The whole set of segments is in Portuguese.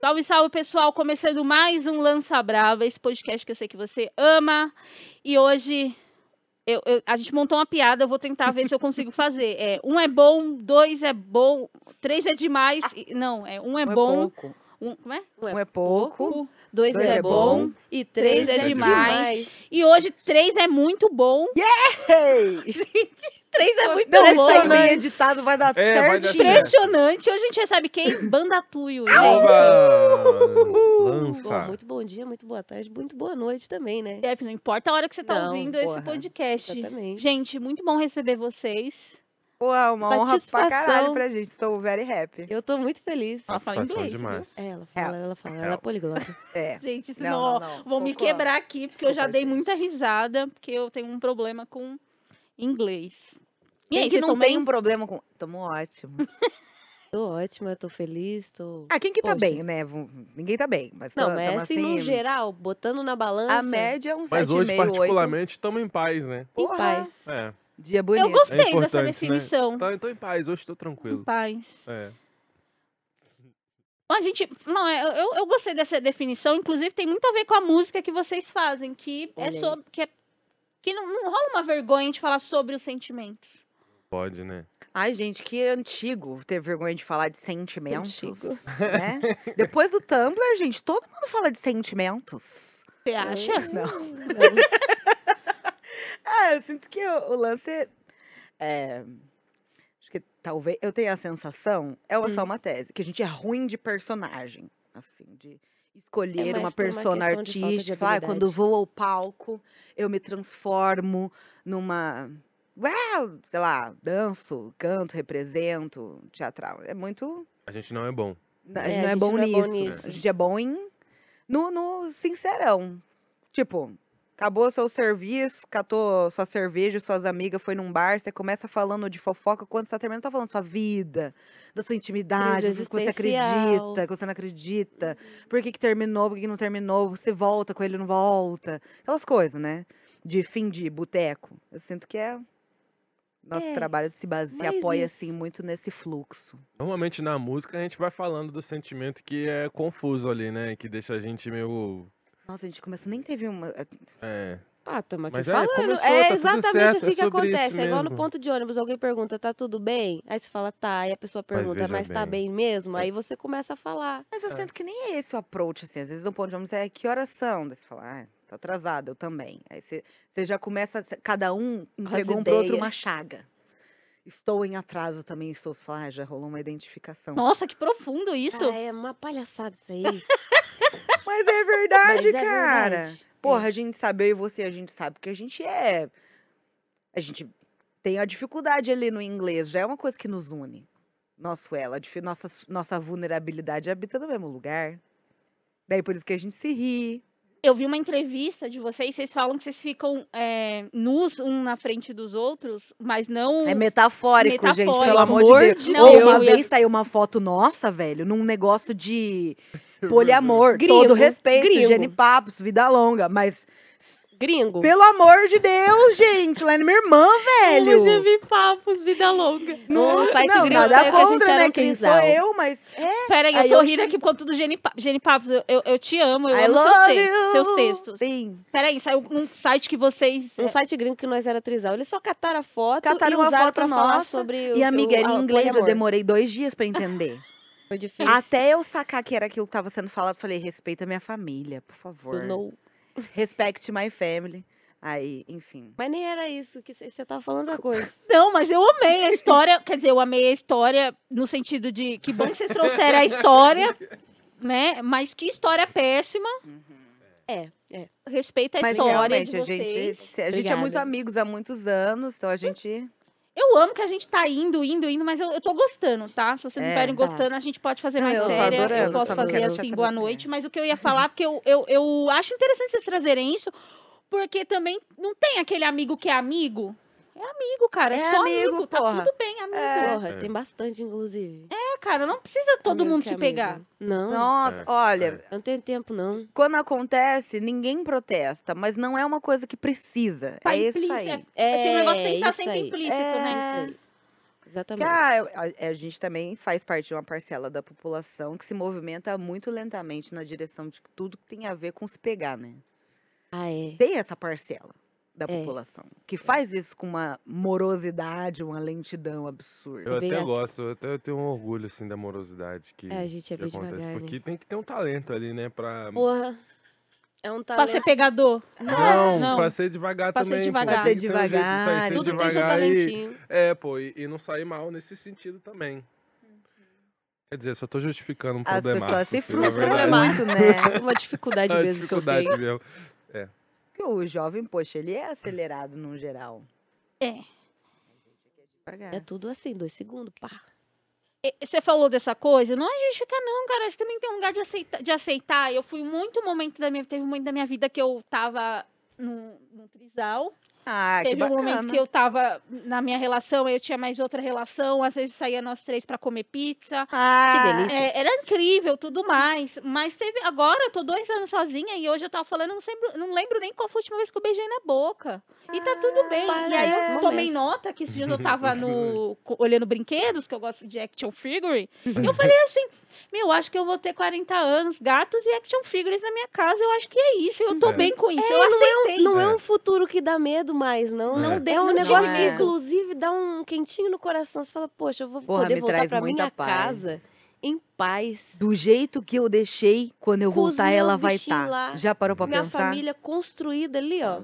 Salve, salve, pessoal! Começando mais um Lança Brava, esse podcast que eu sei que você ama. E hoje eu- eu- a gente montou uma piada, eu vou tentar ver se eu consigo fazer. É, um é bom, dois é bom, três é demais. e- Não, é um é Um bom. pouco. um, como é? Um é pouco. Dois, Dois é, é bom. bom, E três é, é demais. E hoje três é muito bom. Ei! Gente, três é muito Não, aí bem editado vai dar É, vai dar certinho. certo. Impressionante. Hoje a gente recebe quem? Banda Tuyo, gente. Oba! Lança. Bom, muito bom dia, muito boa tarde, muito boa noite também, né? Deve, não importa a hora que você tá Não, ouvindo esse porra. podcast. Exatamente. Gente, muito bom receber vocês. Pô, é uma honra pra caralho pra gente. Estou very happy. Eu tô muito feliz. Ela fala inglês, demais. É, ela fala, ela fala, ela é poliglota. É. Gente, Não, senão, não, ó, não. vou me Focou. quebrar aqui, porque eu já dei gente. muita risada, porque eu tenho um problema com inglês. E Quem aí, que não tem um problema com... Tamo ótimo. Tô ótima, tô feliz, tô... Ah, quem que tá Poxa. bem, né? Ninguém tá bem. Mas Não, tô- mas tamo assim, no geral, botando na balança, A média é um Mas 7,5, hoje, 8. particularmente, estamos em paz, né? em Porra. paz. É. Dia bonito. Eu gostei dessa importante, né? definição. Tá, tô em paz, hoje tô Em tranquilo. paz. É. A gente, não, é, eu, eu gostei dessa definição, inclusive tem muito a ver com a música que vocês fazem, que é Olha sobre que, é, que não, não rola uma vergonha de falar sobre os sentimentos. Pode, né? Ai, gente, que antigo ter vergonha de falar de sentimentos. Antigo. Né? Depois do Tumblr, gente, todo mundo fala de sentimentos. Você acha? Não. Não. Ah, eu sinto que o, o lance. É, acho que talvez. Eu tenho a sensação, é uma- só Hum. uma tese, que a gente é ruim de personagem. Assim, de escolher mais uma uma persona de artística. falar, "Ah, quando eu habilidade." vou ao palco, eu me transformo numa. Uau, sei lá, danço, canto, represento, teatral. É muito. A gente não é bom. A É, gente a não é gente bom não é bom nisso. nisso. A gente é bom em. No, no sincerão. Tipo, acabou seu serviço, catou sua cerveja, suas amigas, foi num bar, você começa falando de fofoca, quando você tá terminando, tá falando sua vida, da sua intimidade, coisas que você acredita, que você não acredita. Por que, que terminou, por que, que não terminou, você volta com ele, não volta. Aquelas coisas, né? De fim de boteco. Eu sinto que é. Nosso É, trabalho se baseia, apoia, isso- assim, muito nesse fluxo. Normalmente na música a gente vai falando do sentimento que é confuso ali, né? Que deixa a gente meio. Nossa, a gente começou, nem teve uma. É. Ah, estamos aqui Mas é, falando. começou, é tá tudo exatamente certo, assim é que acontece. É igual no ponto de ônibus, alguém pergunta, tá tudo bem? Aí você fala, tá. E a pessoa pergunta, veja mas tá bem. bem mesmo? É. Aí você começa a falar. Mas eu É. sinto que nem é esse o approach, assim. Às vezes o ponto de ônibus é que horas são? Daí você fala, ah, tá atrasado, eu também. Aí você, você já começa, cada um entregou um pro outro uma chaga. Estou em atraso também, estou. Você fala, ah, já rolou uma identificação. Nossa, que profundo isso. Ah, é uma palhaçada isso aí. Mas é verdade, Mas é cara. verdade. Porra, a gente sabe, eu e você, a gente sabe que a gente é. A gente tem a dificuldade ali no inglês, já é uma coisa que nos une. Nosso ela, nossa, nossa vulnerabilidade habita no mesmo lugar. Daí por isso que a gente se ri. Eu vi uma entrevista de vocês, vocês falam que vocês ficam é, nus um na frente dos outros, mas não. É metafórico, gente, Metafórico. pelo amor Amor de Deus. de Ou uma Deus. vez saiu uma foto nossa, velho, num negócio de poliamor. Todo respeito, gringo. Jenny Papos, vida longa. Mas, Gringo. pelo amor de Deus, gente, lá é minha irmã, velho. Eu já vi papos, vida longa. No site não, gringo nada saiu que a gente contra, era né? um Quem sou eu, mas é. Pera aí, eu tô eu rindo aqui por conta do Geni, Pa- Geni Papos. Eu, eu, eu te amo, eu I amo seus, te- you. seus textos. Sim. Pera aí, saiu num site que vocês. Um site gringo que nós era trisal. Eles só cataram a foto Cataram e uma usaram foto pra falar nossa, sobre o E, amiga, o, era em a- inglês, eu demorei dois dias pra entender. Foi difícil. Até eu sacar que era aquilo que tava sendo falado, eu falei, respeita minha família, por favor. Do no. Respect my family. Aí, enfim. Mas nem era isso, que você tava falando da coisa. Não, mas eu amei a história. quer dizer, eu amei a história no sentido de que bom que vocês trouxeram a história, né? Mas que história péssima. É, é. Respeita a Mas história realmente, de a vocês. gente, a gente é muito amigos há muitos anos, então a gente. Eu amo que a gente tá indo, indo, indo, mas eu, eu tô gostando, tá? Se vocês não É, estiverem tá. gostando, a gente pode fazer mais eu séria. Eu adorando posso essa fazer assim, boa noite. Mas o que eu ia falar, porque eu, eu, eu acho interessante vocês trazerem isso, porque também não tem aquele amigo que é amigo. É amigo, cara. É, É só amigo, amigo. Tá tudo bem, amigo. É. Porra, É. tem bastante, inclusive. É, cara, não precisa todo Amigo mundo se é pegar. Não, Nossa, É, olha, é. eu não tenho tempo, não. quando acontece, ninguém protesta, mas não é uma coisa que precisa. Tá é isso implícito, aí. É, Tem um negócio que tem que estar isso sempre aí. implícito, É. né? Isso aí. Exatamente. ah, a, a gente também faz parte de uma parcela da população que se movimenta muito lentamente na direção de tudo que tem a ver com se pegar, né? Ah, é. Tem essa parcela da É. população que faz isso com uma morosidade, uma lentidão absurda. Eu bem até gosto, eu até tenho um orgulho, assim, da morosidade que, É, a gente é que bem acontece. devagar, né? Porque tem que ter um talento ali, né, pra... Porra. É um Pra talento. ser pegador. Não, não. pra ser devagar Pra ser também. pô, devagar. Pra ser ter um sair devagar, Tudo tem seu devagar e- talentinho. É, pô, e, e não sair mal nesse sentido também. Quer dizer, só tô justificando um As problema. pessoas se na frustram muito, né? Uma dificuldade É mesmo dificuldade que eu tenho. mesmo. Porque o jovem, poxa, ele é acelerado no geral. É. Devagar. É tudo assim, dois segundos, pá. Você falou dessa coisa, não é justificar, não, cara. Acho que também tem um lugar de aceitar, de aceitar. Eu fui muito momento da minha teve um momento da minha vida que eu tava no, no trisal. Ah, teve um momento que eu tava na minha relação, eu tinha mais outra relação. Às vezes saía nós três pra comer pizza. Ah, Que delícia. É, era incrível, tudo mais. Mas teve. Agora eu tô dois anos sozinha e hoje eu tava falando, não, lembro, não lembro nem qual foi a última vez que eu beijei na boca. E tá tudo bem. E aí eu tomei nota que esse dia eu tava no, olhando brinquedos, que eu gosto de action figure. E eu falei assim: Meu, acho que eu vou ter 40 anos, gatos e action figures na minha casa. Eu acho que é isso. Eu tô É. bem com isso. É, eu aceitei. Não é. É. um futuro que dá medo mais, não. Não É, deu- um não negócio que, inclusive, dá um quentinho no coração. Você fala, poxa, eu vou Porra, poder voltar pra minha paz. casa em paz. Do jeito que eu deixei, quando eu voltar, ela vai estar. lá. Já parou pra minha pensar? família construída ali, ó.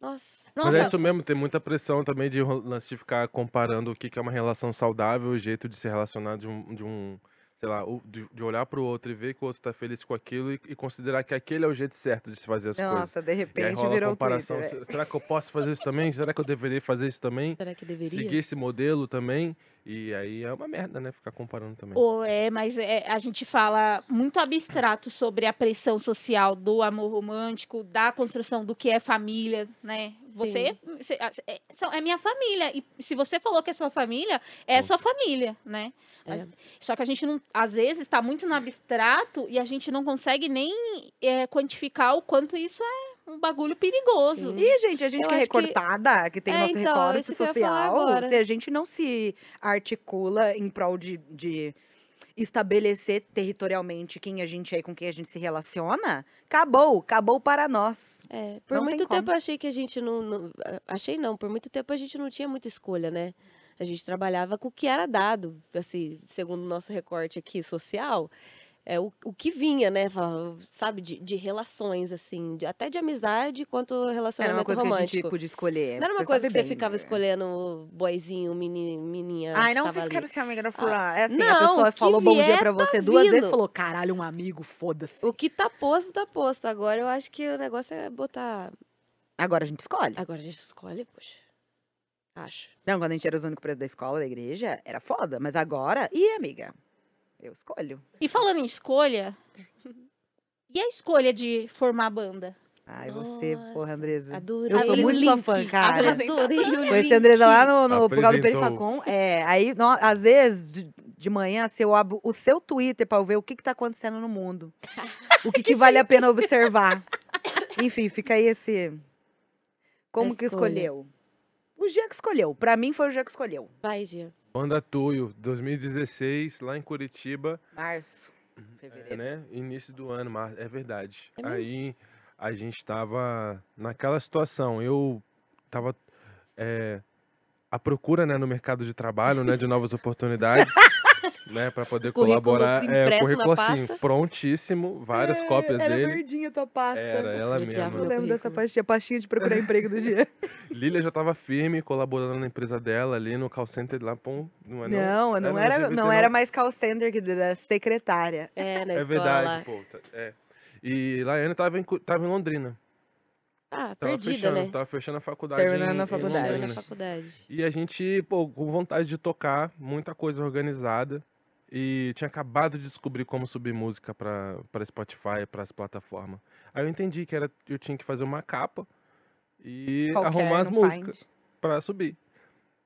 Nossa. Mas Nossa, é isso mesmo, tem muita pressão também de de ficar comparando o que que é uma relação saudável, o jeito de se relacionar de um, de um sei lá, o- de, de olhar pro outro e ver que o outro tá feliz com aquilo e, e considerar que aquele é o jeito certo de se fazer as coisas. Nossa, de repente virou o comparação. Twitter. é. se- Será que eu posso fazer isso também? Será que eu deveria fazer isso também? Será que deveria? Seguir esse modelo também? E aí é uma merda, né? Ficar comparando também. Ou é, mas é, a gente fala muito abstrato sobre a pressão social do amor romântico, da construção do que é família, né? Você, você- é, são- é minha família. E se você falou que é sua família, é sua família, né? É. Só que a gente não, às vezes, está muito no abstrato e a gente não consegue nem é, quantificar o quanto isso é um bagulho perigoso. Sim. E, gente, a gente Eu que é acho que- recortada, que, tem É, nosso então, recorte social, se a gente não se articula em prol de, de estabelecer territorialmente quem a gente é e com quem a gente se relaciona, acabou, acabou para nós. É, por Não tem muito como. tempo eu achei que a gente não, não- Achei não, por muito tempo a gente não tinha muita escolha, né? A gente trabalhava com o que era dado, assim, segundo o nosso recorte aqui social, é o, o que vinha, né? Sabe, de, de relações, assim, de- até de amizade quanto Era uma relacionamento coisa que a romântico. gente podia escolher. Não era uma coisa que sabe você bem, ficava né? escolhendo boyzinho, meni, meninha. Ai, não, vocês querem ser amiga da fulana. É assim, a não, pessoa o que falou bom dia pra tá você duas vezes vindo. falou, caralho, um amigo, foda-se. O que tá posto, tá posto. Agora eu acho que o negócio é botar. Agora a gente escolhe. Agora a gente escolhe, poxa. Acho. Não, quando a gente era os únicos pretos da escola, da igreja, era foda. Mas agora, ih, amiga, eu escolho. E falando em escolha, e a escolha de formar banda? Ai, você, porra, Andresa. Adorei. Eu sou muito sua link, fã, cara. Adorei o Conheci a Andresa lá link. no, no causa do. Perifacom. É, aí, no- às vezes, de, de manhã, se eu abro o seu Twitter pra eu ver o que, que tá acontecendo no mundo. O que, que vale a pena observar. Enfim, fica aí esse. Como que escolha. escolheu? O Gia que escolheu. Pra mim foi o Gia que escolheu. Vai, Gia. Banda Tuyo, 2016, lá em Curitiba. Março. É, Fevereiro. né? Início do ano, mas é verdade. É? Aí a gente tava naquela situação. Eu tava é, à procura, né, no mercado de trabalho, né, de novas oportunidades, né, para poder Currículo colaborar. É, o currículo assim, prontíssimo, várias cópias É, era dele. verdinha a tua pasta. Era ela mesma. Eu lembro dessa pastinha, pastinha de procurar emprego do Gia. Lília já tava firme, colaborando na empresa dela ali no call center lá, pum, não é Não, não, no era, GVT, não era mais call center que era secretária. É, na É escola verdade, pô. tá- É. E Laiane tava em, tava em Londrina. Ah, Tava perdida, fechando, né? Tava fechando a faculdade. Terminando em- a faculdade. Londrina. na faculdade. E a gente, pô, com vontade de tocar, muita coisa organizada. E tinha acabado de descobrir como subir música pra, pra Spotify, pras plataformas. Aí eu entendi que era, eu tinha que fazer uma capa e Qualquer, arrumar as músicas Find. pra subir.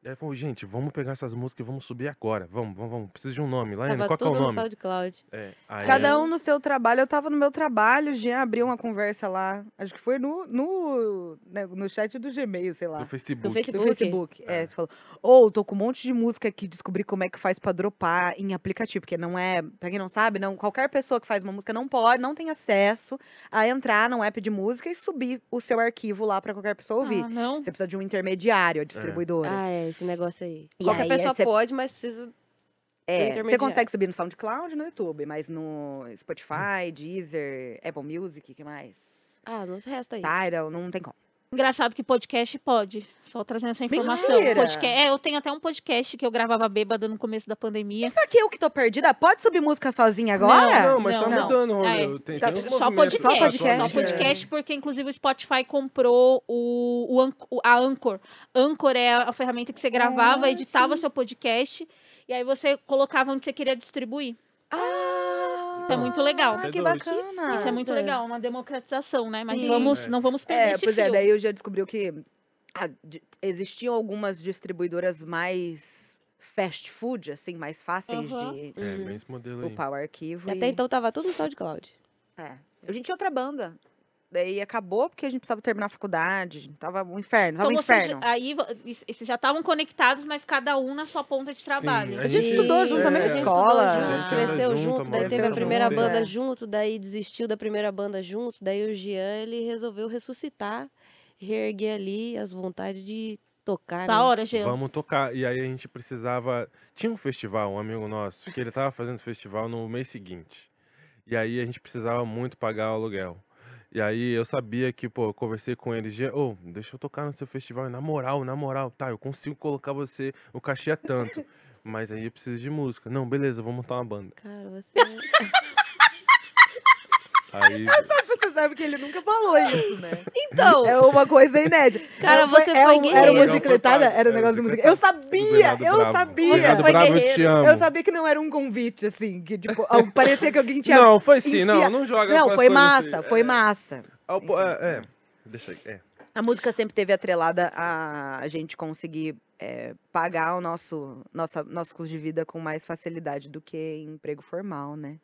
E aí falou, gente, vamos pegar essas músicas e vamos subir agora. Vamos, vamos, vamos. Precisa de um nome. Tava qual que é o tudo no nome? SoundCloud. É, aí- Cada um no seu trabalho. Eu tava no meu trabalho, o Jean abriu uma conversa lá. Acho que foi no, no, né, no chat do Gmail, sei lá. Do Facebook. No Facebook. Do Facebook. É, É. você falou. Ou tô com um monte de música aqui, descobri como é que faz pra dropar em aplicativo. Porque não é. Pra quem não sabe, não, qualquer pessoa que faz uma música não pode, não tem acesso a entrar num app de música e subir o seu arquivo lá pra qualquer pessoa ouvir. Ah, não. Você precisa de um intermediário, a distribuidora. Ah, é, esse negócio aí. E Qualquer aí, pessoa você- pode, mas precisa. É, você consegue subir no SoundCloud e no YouTube, mas no Spotify, Deezer, Apple Music, que mais? Ah, nos resta aí. Tidal, não tem como. Engraçado que podcast pode. Só trazendo essa informação. Podcast, é, eu tenho até um podcast que eu gravava bêbada no começo da pandemia. Isso aqui eu que tô perdida, pode subir música sozinha agora? Não, mas tá Não, não. mudando, Ah, é. Romeu. Tem, Tá, tem Só podcast, só podcast, só é. podcast, porque inclusive o Spotify comprou o, o, a Anchor. Anchor é a ferramenta que você gravava, Ah, editava sim. seu podcast e aí você colocava onde você queria distribuir. Ah, é muito legal. que Isso é doido. bacana. Isso é muito Ah, legal, uma democratização, né? Mas Sim. vamos, É. não vamos perder É, esse pois é, fio. daí eu já descobriu que ah, de- existiam algumas distribuidoras mais fast food, assim, mais fáceis Aham. de É, Uhum. bem esse modelo aí. upar o arquivo. Até e- então tava tudo no SoundCloud. É. A gente tinha outra banda. Daí acabou porque a gente precisava terminar a faculdade. Tava um inferno, tava Então um vocês, inferno. aí vo- vocês já estavam conectados, mas cada um na sua ponta de trabalho. a A gente estudou junto é, na mesma a gente escola. estudou junto, É. cresceu Junto, junto, daí teve a primeira junto, banda é. junto, daí desistiu da primeira banda junto, daí o Jean, ele resolveu ressuscitar, reerguer ali as vontades de tocar, Da né? hora, Jean. Vamos tocar. E aí a gente precisava. Tinha um festival, um amigo nosso, que ele tava fazendo festival no mês seguinte. E aí a gente precisava muito pagar o aluguel. E aí eu sabia que, pô, eu conversei com ele, "Jean, ô, deixa eu tocar no seu festival, na moral, na moral, tá, eu consigo colocar você, o cachê é tanto. Mas aí eu preciso de música. Não, beleza, vou montar uma banda. Cara, você... Aí. Você sabe que ele nunca falou isso, né? Então, É uma coisa inédita. Cara, É, você é foi um- guerreiro. Era musicletada? foi Era um negócio de é, música. Eu sabia, eu Bravo. sabia. Bernardo foi Bravo, eu te guerreiro. amo. Eu sabia que não era um convite, assim, que tipo, parecia que alguém tinha. Não, foi sim, não, enfia- não joga Não, com as foi massa, assim. foi É, massa. pô, É, é, deixa aí, é. A música sempre teve atrelada a a gente conseguir é, pagar o nosso, nossa, nosso custo de vida com mais facilidade do que emprego formal, né?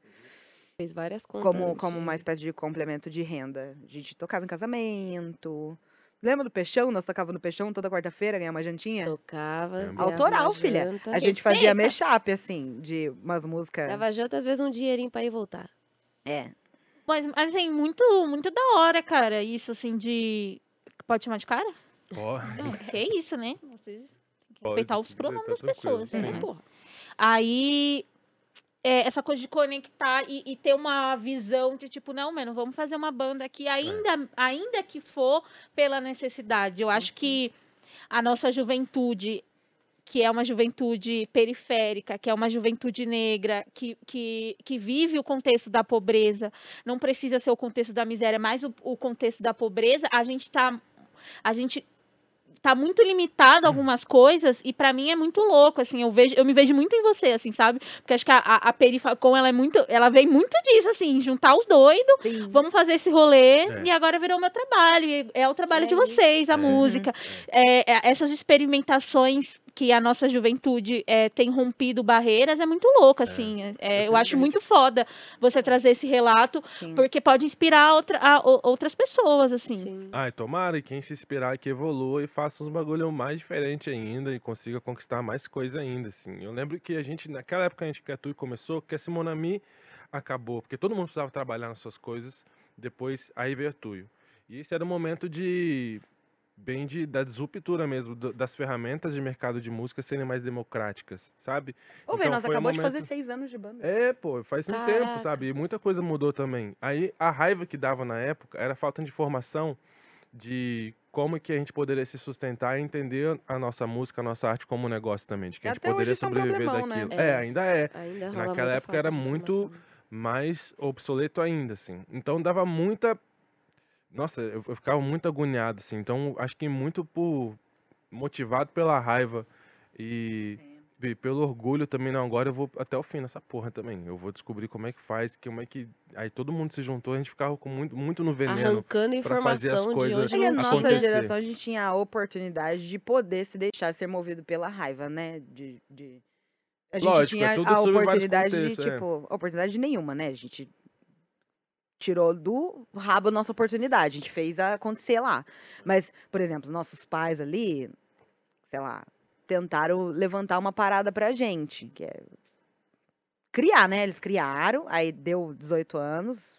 Fez várias contas. Como, como uma espécie de complemento de renda. A gente tocava em casamento. Lembra do Peixão? Nós tocava no Peixão toda quarta-feira, ganhar uma jantinha? Tocava. Ganhava Autoral, filha. janta. A gente fazia Respeita. mashup, assim, de umas músicas. Dava janta, às vezes um dinheirinho pra ir voltar. É. Mas, assim, muito, muito da hora, cara, isso, assim, de... Pode chamar de cara? Ó, Não, que isso, né? Vocês têm que Pode, respeitar os tá pronomes das pessoas, né? Porra. Aí, é, essa coisa de conectar e, e ter uma visão de tipo, não, mano, vamos fazer uma banda aqui, ainda, ainda que for pela necessidade. Eu acho que a nossa juventude, que é uma juventude periférica, que é uma juventude negra, que, que, que vive o contexto da pobreza, não precisa ser o contexto da miséria, mas o, o contexto da pobreza, a gente tá. A gente tá muito limitado a algumas coisas e pra mim é muito louco, assim, eu vejo, eu me vejo muito em você, assim, sabe? Porque acho que a, a, Perifacom, ela é muito, ela vem muito disso, assim, juntar os doidos, vamos fazer esse rolê É. e agora virou meu trabalho, é o trabalho É de vocês, a É. música, É, é, essas experimentações que a nossa juventude é, tem rompido barreiras é muito louco, assim, é, é, eu acho muito foda você trazer esse relato, Sim. porque pode inspirar outra, a- o- outras pessoas, assim. Sim. Ai, tomara e quem se inspirar que evolua e faça uns bagulho mais diferente ainda e consiga conquistar mais coisa ainda, assim. Eu lembro que a gente, naquela época a gente que a Tui começou, que a Simonami acabou, porque todo mundo precisava trabalhar nas suas coisas, depois aí veio a Tuyo. E esse era o momento de bem de da disruptura mesmo do- das ferramentas de mercado de música serem mais democráticas, sabe? Ô, Então, nós foi um acabou de fazer momento- seis anos de banda. É, pô, faz um tempo, Caraca. sabe? E muita coisa mudou também. Aí a raiva que dava na época era a falta de informação de como que a gente poderia se sustentar e entender a nossa música, a nossa arte como um negócio também, de que a gente Até poderia um sobreviver né? daquilo. É. É, ainda é. Ainda Naquela época era muito mais obsoleto ainda, assim. Então dava muita. Nossa, eu, eu ficava muito agoniado, assim. Então acho que muito por. motivado pela raiva e Bi, pelo orgulho também, não, agora eu vou até o fim nessa porra também. Eu vou descobrir como é que faz, como é que. Aí todo mundo se juntou, a gente ficava com muito, muito no veneno. Arrancando pra fazer as informação de onde E a não nossa acontecer. geração, a gente tinha a oportunidade de poder se deixar ser movido pela raiva, né? De, de... A gente Lógico, é tinha tudo a oportunidade de, contextos, é. tipo, oportunidade nenhuma, né? A gente tirou do rabo a nossa oportunidade, a gente fez acontecer lá. Mas, por exemplo, nossos pais ali, sei lá, tentaram levantar uma parada pra gente, que é criar, né? Eles criaram, aí deu 18 anos.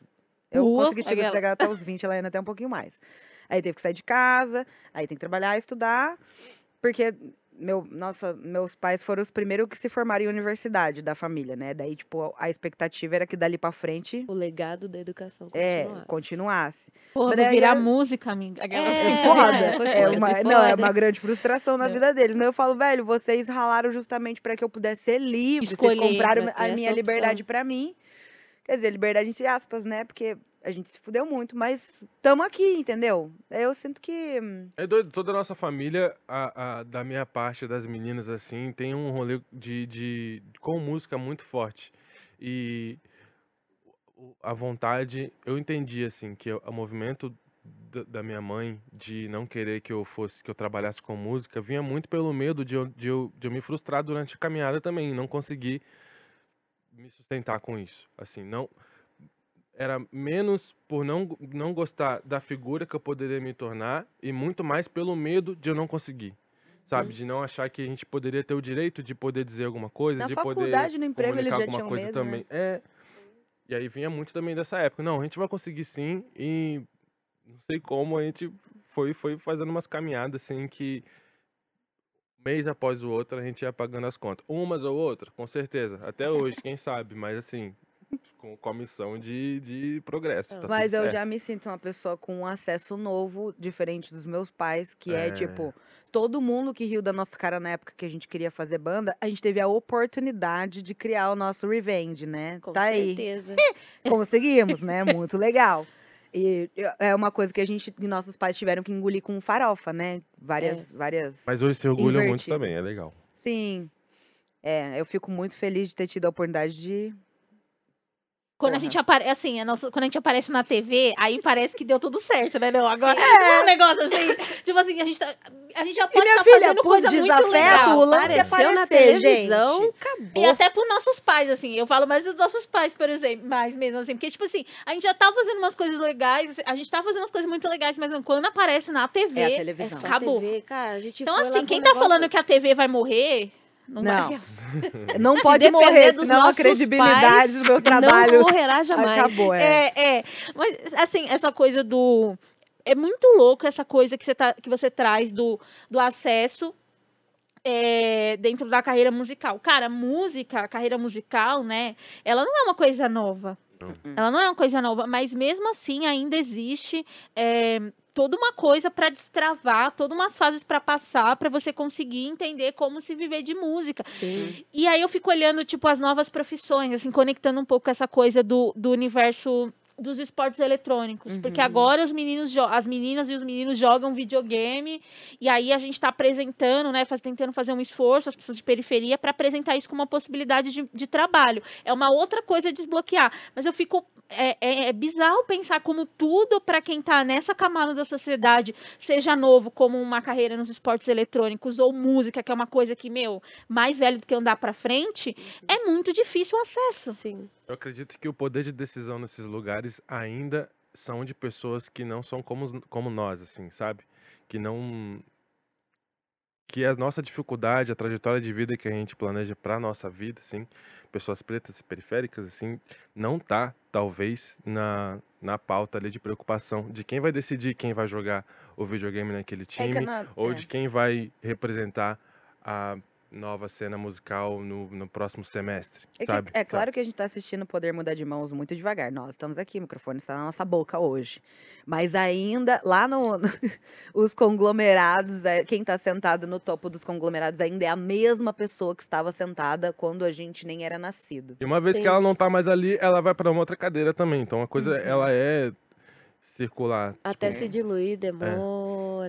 Eu Rua, consegui chegar, chegar até os 20, ela ainda até um pouquinho mais. Aí teve que sair de casa, aí tem que trabalhar, estudar, porque meu, nossa, meus pais foram os primeiros que se formaram em universidade da família, né? Daí, tipo, a expectativa era que dali pra frente O legado da educação é, continuasse. continuasse. Porra, Mas vou daí virar eu- música, amiga. Aquelas- É, É foda. foi É foda, uma, foi não, é foda. uma grande frustração na É. vida deles. Mas eu falo, velho, vocês ralaram justamente para que eu pudesse ser livre. Escolher, vocês compraram a minha liberdade para mim. Quer dizer, liberdade entre aspas, né? Porque a gente se fudeu muito, mas estamos aqui, entendeu? Eu sinto que. É doido, toda a nossa família, a, a- da minha parte, das meninas, assim, tem um rolê de, de com música muito forte. E a vontade, eu entendi, assim, que o movimento da, minha mãe de não querer que eu fosse, que eu trabalhasse com música, vinha muito pelo medo de eu, de eu, de eu me frustrar durante a caminhada também, não conseguir me sustentar com isso. Assim, não era menos por não, não gostar da figura que eu poderia me tornar e muito mais pelo medo de eu não conseguir. Sabe? De não achar que a gente poderia ter o direito de poder dizer alguma coisa, Na de faculdade, no poder emprego, eles já alguma tinham coisa medo, também. né? É. E aí vinha muito também dessa época. Não, a gente vai conseguir sim e não sei como a gente foi foi fazendo umas caminhadas assim que mês após o outro a gente ia pagando as contas. Umas ou outra, com certeza. Até hoje, quem sabe, mas assim, com, com a missão de, de progresso. tá Mas eu já me sinto uma pessoa com um acesso novo, diferente dos meus pais, que é, É. tipo, todo mundo que riu da nossa cara na época que a gente queria fazer banda, a gente teve a oportunidade de criar o nosso Revenge, né? Com tá aí. certeza. Conseguimos, né? Muito legal. E é uma coisa que a gente, que nossos pais tiveram que engolir com farofa, né? Várias, várias. Mas hoje se orgulham muito também, é legal. Sim. É, eu fico muito feliz de ter tido a oportunidade de. Quando a gente aparece, assim, a nossa, quando a gente aparece na TV, aí parece que deu tudo certo, né? Não, agora é um negócio assim, tipo assim, a gente, tá, a gente já E pode minha estar filha, fazendo coisa muito desafeto, legal. o lance é Apareceu na aparecer, televisão, gente. acabou. E até pros nossos pais, assim, eu falo mais dos nossos pais, por exemplo, mais mesmo assim, porque, tipo assim, a gente já tá fazendo umas coisas legais, a gente tá fazendo umas coisas muito legais, mas quando aparece na TV, É a É televisão. Acabou. TV, cara. A gente então assim, quem um tá negócio- falando que a TV vai morrer, não, Não. vai. Não Se pode depender morrer, dos senão a credibilidade do meu Não trabalho morrerá jamais. acabou. É. É, é. Mas, assim, essa coisa do. É muito louco essa coisa que você, tá, que você traz do, do acesso é, dentro da carreira musical. Cara, música, a carreira musical, né? Ela não é uma coisa nova. Não. Ela não é uma coisa nova, mas mesmo assim ainda existe é, toda uma coisa para destravar, todas umas fases para passar, para você conseguir entender como se viver de música. Sim. E aí eu fico olhando, tipo, as novas profissões, assim, conectando um pouco com essa coisa do, do universo dos esportes eletrônicos. Porque Uhum. agora os meninos, as meninas e os meninos jogam videogame, e aí a gente está apresentando, né, faz, tentando fazer um esforço, as pessoas de periferia, para apresentar isso como uma possibilidade de, de trabalho. É uma outra coisa desbloquear. Mas eu fico. É, é- é bizarro pensar como tudo para quem tá nessa camada da sociedade, seja novo, como uma carreira nos esportes eletrônicos ou música, que é uma coisa que, meu, mais velho do que andar para frente, é muito difícil o acesso. Sim. Eu acredito que o poder de decisão nesses lugares ainda são de pessoas que não são como, como nós, assim, sabe? Que não. Que a nossa dificuldade, a trajetória de vida que a gente planeja pra nossa vida, assim, pessoas pretas e periféricas, assim, não tá, talvez, na, na pauta ali de preocupação de quem vai decidir quem vai jogar o videogame naquele É time, na- ou é. de quem vai representar a nova cena musical no, no próximo semestre, É, que- sabe? é Sabe? claro que a gente tá assistindo o Poder Mudar de Mãos muito devagar. Nós estamos aqui, o microfone está na nossa boca hoje. Mas ainda, lá no. os conglomerados, é, quem tá sentado no topo dos conglomerados ainda é a mesma pessoa que estava sentada quando a gente nem era nascido. E uma vez Sim. que ela não tá mais ali, ela vai pra uma outra cadeira também. Então a coisa, Uhum. ela é circular. Até tipo, se diluir demora.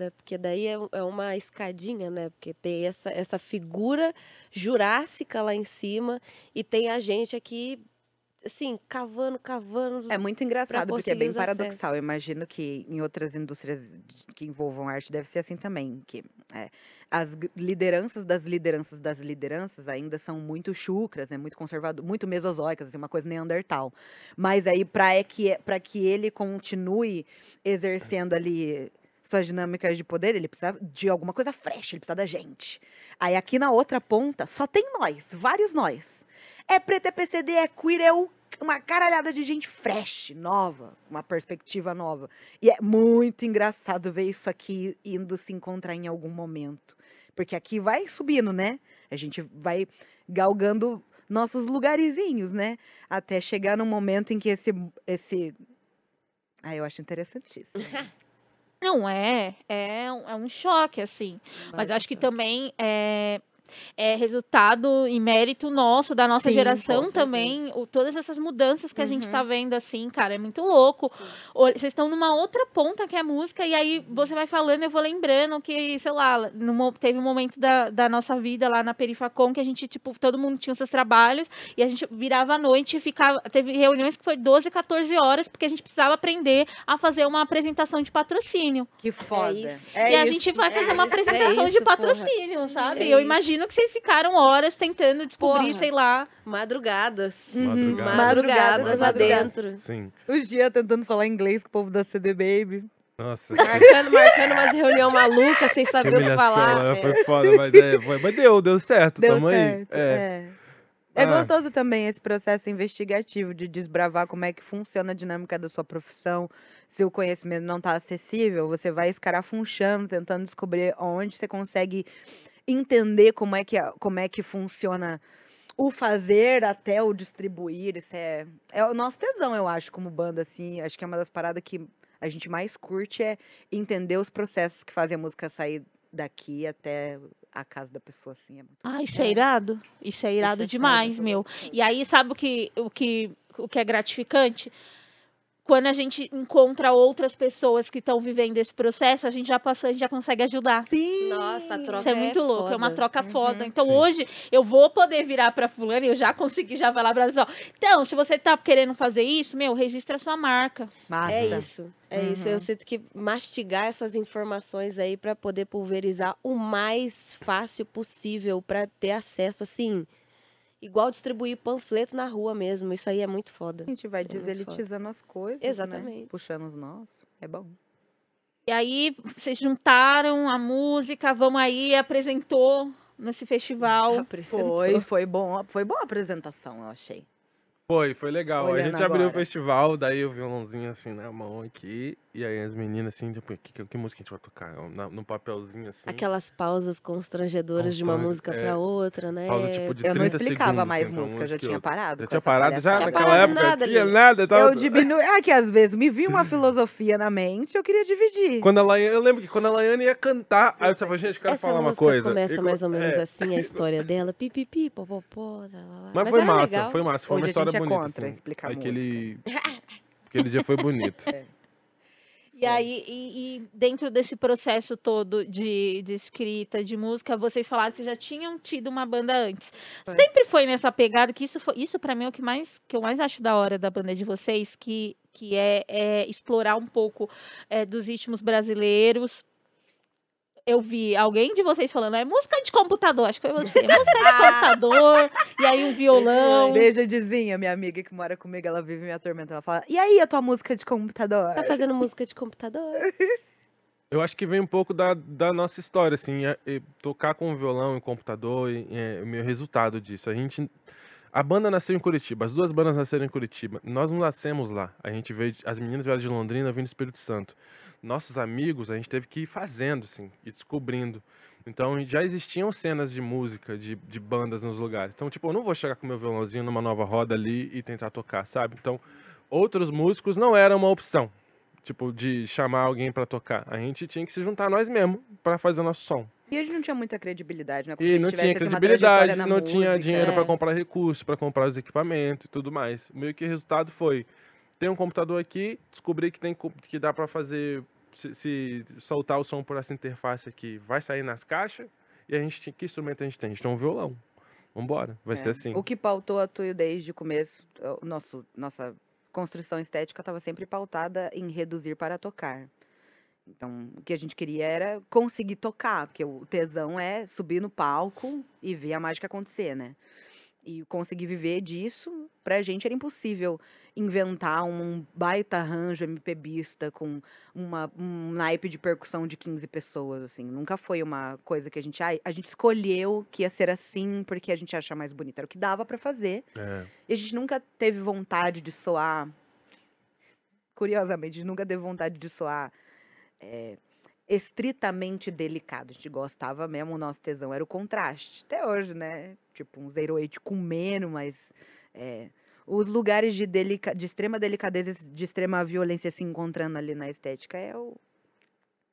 Hora, porque daí é, é uma escadinha, né? Porque tem essa, essa figura jurássica lá em cima e tem a gente aqui, assim, cavando, cavando. É muito engraçado, porque é bem paradoxal. Eu imagino que em outras indústrias que envolvam arte deve ser assim também. Que é, as lideranças das lideranças das lideranças ainda são muito chucras, né? Muito conservadoras, muito mesozoicas, assim, uma coisa neandertal. Mas aí, para que, pra que ele continue exercendo ali suas dinâmicas de poder, ele precisa de alguma coisa fresh, ele precisa da gente. Aí aqui na outra ponta só tem nós, vários nós. É preto, é PCD, é queer, é o- uma caralhada de gente fresh, nova, uma perspectiva nova. E é muito engraçado ver isso aqui indo se encontrar em algum momento. Porque aqui vai subindo, né? A gente vai galgando nossos lugarzinhos, né? Até chegar num momento em que esse. esse... Ah, eu acho interessantíssimo. Não é, é, um- é um choque, assim. Mas acho que choque. também é, é resultado e mérito nosso, da nossa Sim, geração também. O, todas essas mudanças que a gente Uhum. tá vendo, assim, cara, é muito louco. Vocês estão numa outra ponta que é a música, e aí você vai falando, eu vou lembrando que, sei lá, no teve um momento da, da nossa vida lá na Perifacom que a gente, tipo, todo mundo tinha os seus trabalhos, e a gente virava à noite e ficava. Teve reuniões que foi 12, 14 horas, porque a gente precisava aprender a fazer uma apresentação de patrocínio. Que foda. isso. É e a isso. gente vai fazer uma isso, é apresentação de isso, porra. patrocínio, sabe? É eu isso. Imagino que vocês ficaram horas tentando descobrir, Porra. sei lá. Madrugadas. Uhum. Madrugada. Madrugadas Madrugadas, adentro. Sim. Os dias tentando falar inglês com o povo da CD Baby. Nossa. Marcando, marcando umas reunião maluca sem Que saber o que falar. é, É. foi foda, mas, é, foi- mas deu, deu certo, Deu tamo certo. aí. É. É. É Ah. gostoso também esse processo investigativo de desbravar como é que funciona a dinâmica da sua profissão. Se o conhecimento não está acessível, você vai escarafunchando, tentando descobrir onde você consegue entender como é que, como é que funciona o fazer até o distribuir. Isso é, é o nosso tesão, eu acho, como banda, assim. Acho que é uma das paradas que a gente mais curte é entender os processos que fazem a música sair daqui até a casa da pessoa, assim. É muito Ah, isso é, irado. Isso é irado Isso é demais, meu. E aí, sabe o que, o que, o que é gratificante? Quando a gente encontra outras pessoas que estão vivendo esse processo, a gente já passou, a gente já consegue ajudar. Sim! Nossa, a troca Isso é muito louco, é uma foda. troca foda. Uhum. Então Sim. hoje eu vou poder virar pra fulana, e eu já consegui já falar pra pessoa. Então, se você tá querendo fazer isso, meu, registra a sua marca. Massa. É isso. É isso. Eu Uhum. sinto que mastigar essas informações aí pra poder pulverizar o mais fácil possível pra ter acesso, assim, igual distribuir panfleto na rua mesmo. Isso aí é muito foda. A gente vai muito deselitizando as coisas, né? Exatamente. Puxando os nossos. É bom. E aí vocês juntaram a música, vamos aí, apresentou nesse festival. Apresentou. Foi, foi bom. Foi boa a apresentação, eu achei. Foi, foi legal. a Olhando gente abriu o agora. festival, daí o violãozinho assim na mão aqui. E aí as meninas assim, tipo, que, que, que música a gente vai tocar? Na- No papelzinho assim. Aquelas pausas constrangedoras de uma música é, pra outra, né? pausa, tipo, de eu não 30 explicava segundos, mais assim, pra música, eu já música tinha parado. Já tinha parado já? Tinha Naquela parado época? nada tinha ali. nada. Tava... Eu diminui. Ah, que às vezes me vinha uma filosofia na mente, eu queria dividir. Quando a Laiane, eu lembro que quando a Laiane ia cantar, aí eu falava, gente, eu quero Essa falar uma música coisa. começa E mais ou menos é, assim, a história dela. Pipipi, popopó, lá. Mas, foi massa, foi massa. Foi uma a história gente é bonita. contra assim. explicar Aquele... Aquele dia foi bonito. E aí, e, e dentro desse processo todo de, de escrita, de música, vocês falaram que já tinham tido uma banda antes. Foi. Sempre foi nessa pegada que isso foi, isso para mim é o que mais que eu mais acho da hora da banda de vocês, que, que é, é explorar um pouco é, dos ritmos brasileiros. Eu vi alguém de vocês falando, é música de computador, acho que foi você. Música de computador, e aí um violão. Beijo, Dizinha, minha amiga que mora comigo, ela vive me atormentando. Ela fala, e aí a tua música de computador? Tá fazendo música de computador? Eu acho que vem um pouco da, da nossa história, assim, é- é tocar com violão e computador, e, é o meu resultado disso. A gente, a banda nasceu em Curitiba, as duas bandas nasceram em Curitiba. Nós não nascemos lá. A gente veio, as meninas vieram de Londrina, vim do Espírito Santo. Nossos amigos, a gente teve que ir fazendo, assim, e descobrindo. Então já existiam cenas de música, de, de bandas nos lugares. Então, tipo, eu não vou chegar com meu violãozinho numa nova roda ali e tentar tocar, sabe? Então, outros músicos não eram uma opção tipo, de chamar alguém pra tocar. A gente tinha que se juntar nós mesmo pra fazer o nosso som. E a gente não tinha muita credibilidade, né? Como E se não tinha assim, credibilidade, não tinha música. dinheiro pra é. comprar recursos, pra comprar os equipamentos e tudo mais. Meio que o resultado foi ter um computador aqui, descobrir que tem que dá pra fazer se, se soltar o som por essa interface aqui, vai sair nas caixas. E a gente, que instrumento a gente tem? A gente tem um violão. Vambora, vai É. ser assim. O que pautou a Tuyo desde o começo, o nosso, nossa construção estética estava sempre pautada em reduzir para tocar. Então, o que a gente queria era conseguir tocar, porque o tesão é subir no palco e ver a mágica acontecer, né? E conseguir viver disso, pra gente era impossível inventar um baita arranjo MPBista com uma, um naipe de percussão de 15 pessoas, assim. Nunca foi uma coisa que a gente... ai, a gente escolheu que ia ser assim porque a gente acha mais bonito. Era o que dava pra fazer. É. E a gente nunca teve vontade de soar. Curiosamente, a gente nunca teve vontade de soar é, estritamente delicado. A gente gostava mesmo, o nosso tesão era o contraste. Até hoje, né? Tipo, um 08 com menos, mas. é, os lugares de, delica de extrema delicadeza, de extrema violência se encontrando ali na estética é o.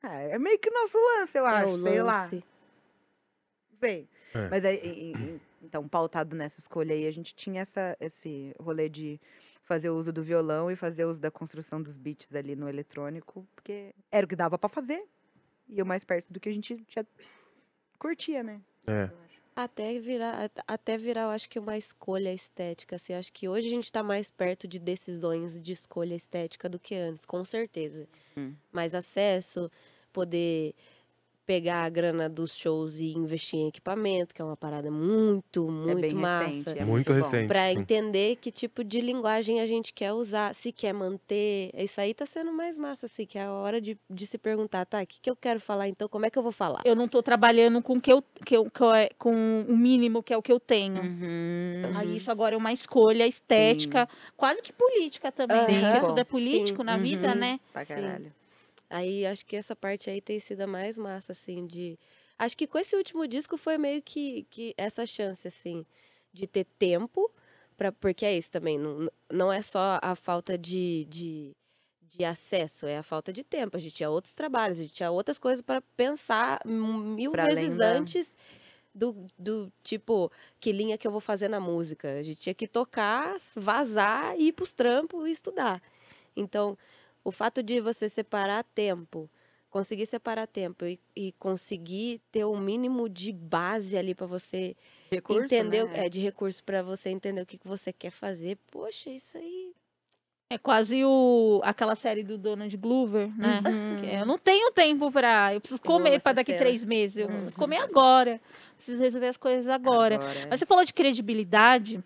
Ah, é meio que nosso lance, eu É acho. o sei lá. lance. Sei. É. Mas aí, e- e- então, pautado nessa escolha aí, a gente tinha essa, esse rolê de fazer uso do violão e fazer uso da construção dos beats ali no eletrônico, porque era o que dava pra fazer. E o mais perto do que a gente já curtia, né? É. Até virar, at- até virar, eu acho que uma escolha estética, assim, acho que hoje a gente tá mais perto de decisões de escolha estética do que antes, com certeza. Hum. Mais acesso, poder pegar a grana dos shows e investir em equipamento, que é uma parada muito, é bem muito massa. recente. É Muito bom. recente. Pra sim. entender que tipo de linguagem a gente quer usar, se quer manter. Isso aí tá sendo mais massa, assim, que é a hora de, de se perguntar, tá, o que, que eu quero falar então? Como é que eu vou falar? Eu não tô trabalhando com o que eu, que eu, que eu- é- com o mínimo que é o que eu tenho. Uhum. Aí isso agora é uma escolha estética, quase que política também, Sim, né? Porque tudo é político Sim. na vida, Uhum. né? Pra Sim. Aí acho que essa parte aí tem sido a mais massa, assim, de. Acho que com esse último disco foi meio que, que essa chance, assim, de ter tempo, pra, porque é isso também, não, não é só a falta de, de, de acesso, é a falta de tempo. A gente tinha outros trabalhos, a gente tinha outras coisas para pensar mil Pra vezes antes do, do tipo, que linha que eu vou fazer na música. A gente tinha que tocar, vazar, ir pros trampos e estudar. Então, o fato de você separar tempo, conseguir separar tempo e, e conseguir ter o mínimo de base ali para você Recurso, entender, o- né? é, de recurso para você entender o que, que você quer fazer. Poxa, isso aí. É quase o, aquela série do Donald Glover, né? Uhum. Que Eu não tenho tempo pra. Eu preciso comer para daqui cena. três meses. Eu preciso comer agora. Preciso resolver as coisas agora. Mas você falou de credibilidade.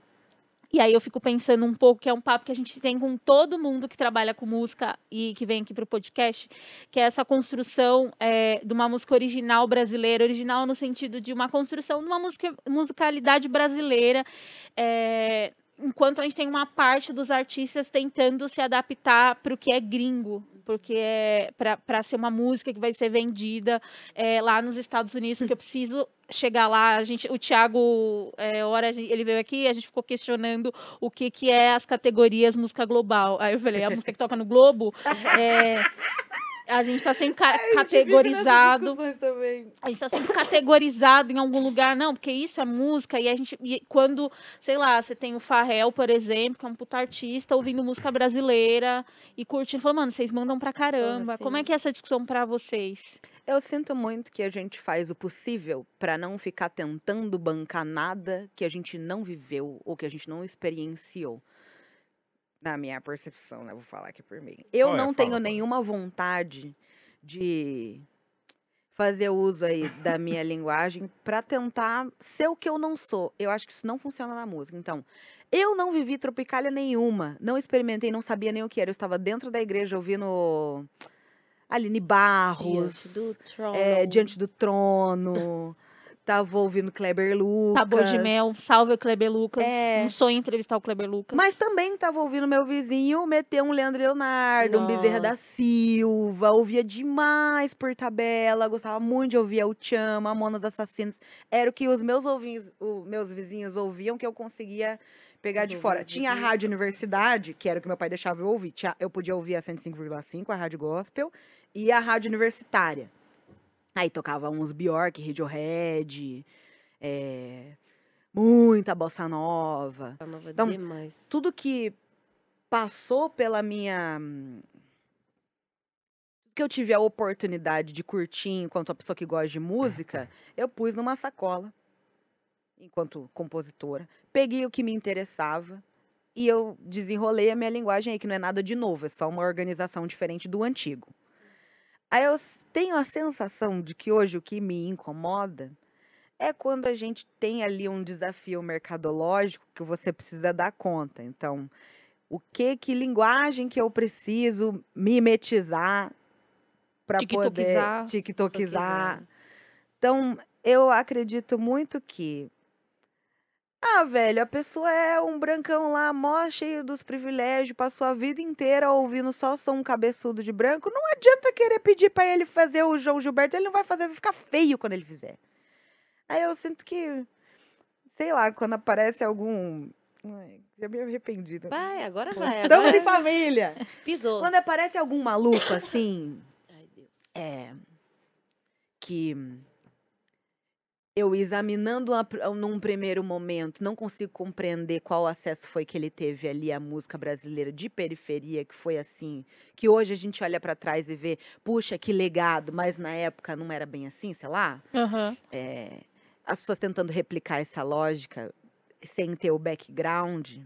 E aí eu fico pensando um pouco que é um papo que a gente tem com todo mundo que trabalha com música e que vem aqui para o podcast, que é essa construção é, de uma música original brasileira, original no sentido de uma construção de uma música, musicalidade brasileira. é, enquanto a gente tem uma parte dos artistas tentando se adaptar para o que é gringo, porque é para ser uma música que vai ser vendida é, lá nos Estados Unidos, porque eu preciso chegar lá, a gente, o Thiago, é, hora ele veio aqui, a gente ficou questionando o que que é as categorias música global. Aí eu falei, a música que toca no Globo, é, a gente está sempre ca- categorizado a gente tá sempre categorizado em algum lugar, não, porque isso é música, e a gente, e quando, sei lá, você tem o Farrell, por exemplo, que é um puta artista, ouvindo música brasileira e curtindo, falando, mano, vocês mandam pra caramba, como é sim. que é essa discussão pra vocês? Eu sinto muito que a gente faz o possível pra não ficar tentando bancar nada que a gente não viveu ou que a gente não experienciou. Na minha percepção, né? Vou falar aqui por mim. Eu não Fala, tenho fala. nenhuma vontade de fazer uso aí da minha linguagem pra tentar ser o que eu não sou. Eu acho que isso não funciona na música. Então, eu não vivi tropicália nenhuma, não experimentei, não sabia nem o que era. Eu estava dentro da igreja ouvindo Aline Barros, Diante do trono. é, Diante do Trono. Tava ouvindo Kleber Lucas. Sabor de mel, salve o Kleber Lucas, É. um sonho entrevistar o Kleber Lucas. Mas também tava ouvindo meu vizinho meter um Leandro Leonardo, um Bezerra da Nossa. Silva. Ouvia demais por tabela. Gostava muito de ouvir El Chan, Mamonas Assassinos. Era o que os meus, ouvinhos, os meus vizinhos ouviam que eu conseguia pegar de fora. Tinha a Rádio Universidade, que era o que meu pai deixava eu ouvir. Eu podia ouvir a 105,5, a Rádio Gospel, e a Rádio Universitária. Aí tocava uns Bjork, Radiohead, é, muita bossa nova. Tá nova Então, demais. Tudo que passou pela minha. que eu tive a oportunidade de curtir enquanto uma pessoa que gosta de música, eu pus numa sacola, enquanto compositora. Peguei o que me interessava e eu desenrolei a minha linguagem aí, que não é nada de novo, é só uma organização diferente do antigo. Aí eu tenho a sensação de que hoje o que me incomoda é quando a gente tem ali um desafio mercadológico que você precisa dar conta. Então, o que que linguagem que eu preciso mimetizar para poder Tiktokizar. tiktokizar. Então, eu acredito muito que ah, velho, a pessoa é um brancão lá, mó cheio dos privilégios, passou a vida inteira ouvindo só som cabeçudo de branco. Não adianta querer pedir pra ele fazer o João Gilberto, ele não vai fazer, vai ficar feio quando ele fizer. Aí eu sinto que, sei lá, quando aparece algum. Ai, já me arrependi. né? Vai, agora vai. Estamos agora em família. Pisou. Quando aparece algum maluco assim, Ai, Deus. é, que eu examinando a num primeiro momento, não consigo compreender qual acesso foi que ele teve ali à música brasileira de periferia, que foi assim, que hoje a gente olha pra trás e vê, puxa, que legado, mas na época não era bem assim, sei lá. Aham. É, as pessoas tentando replicar essa lógica sem ter o background,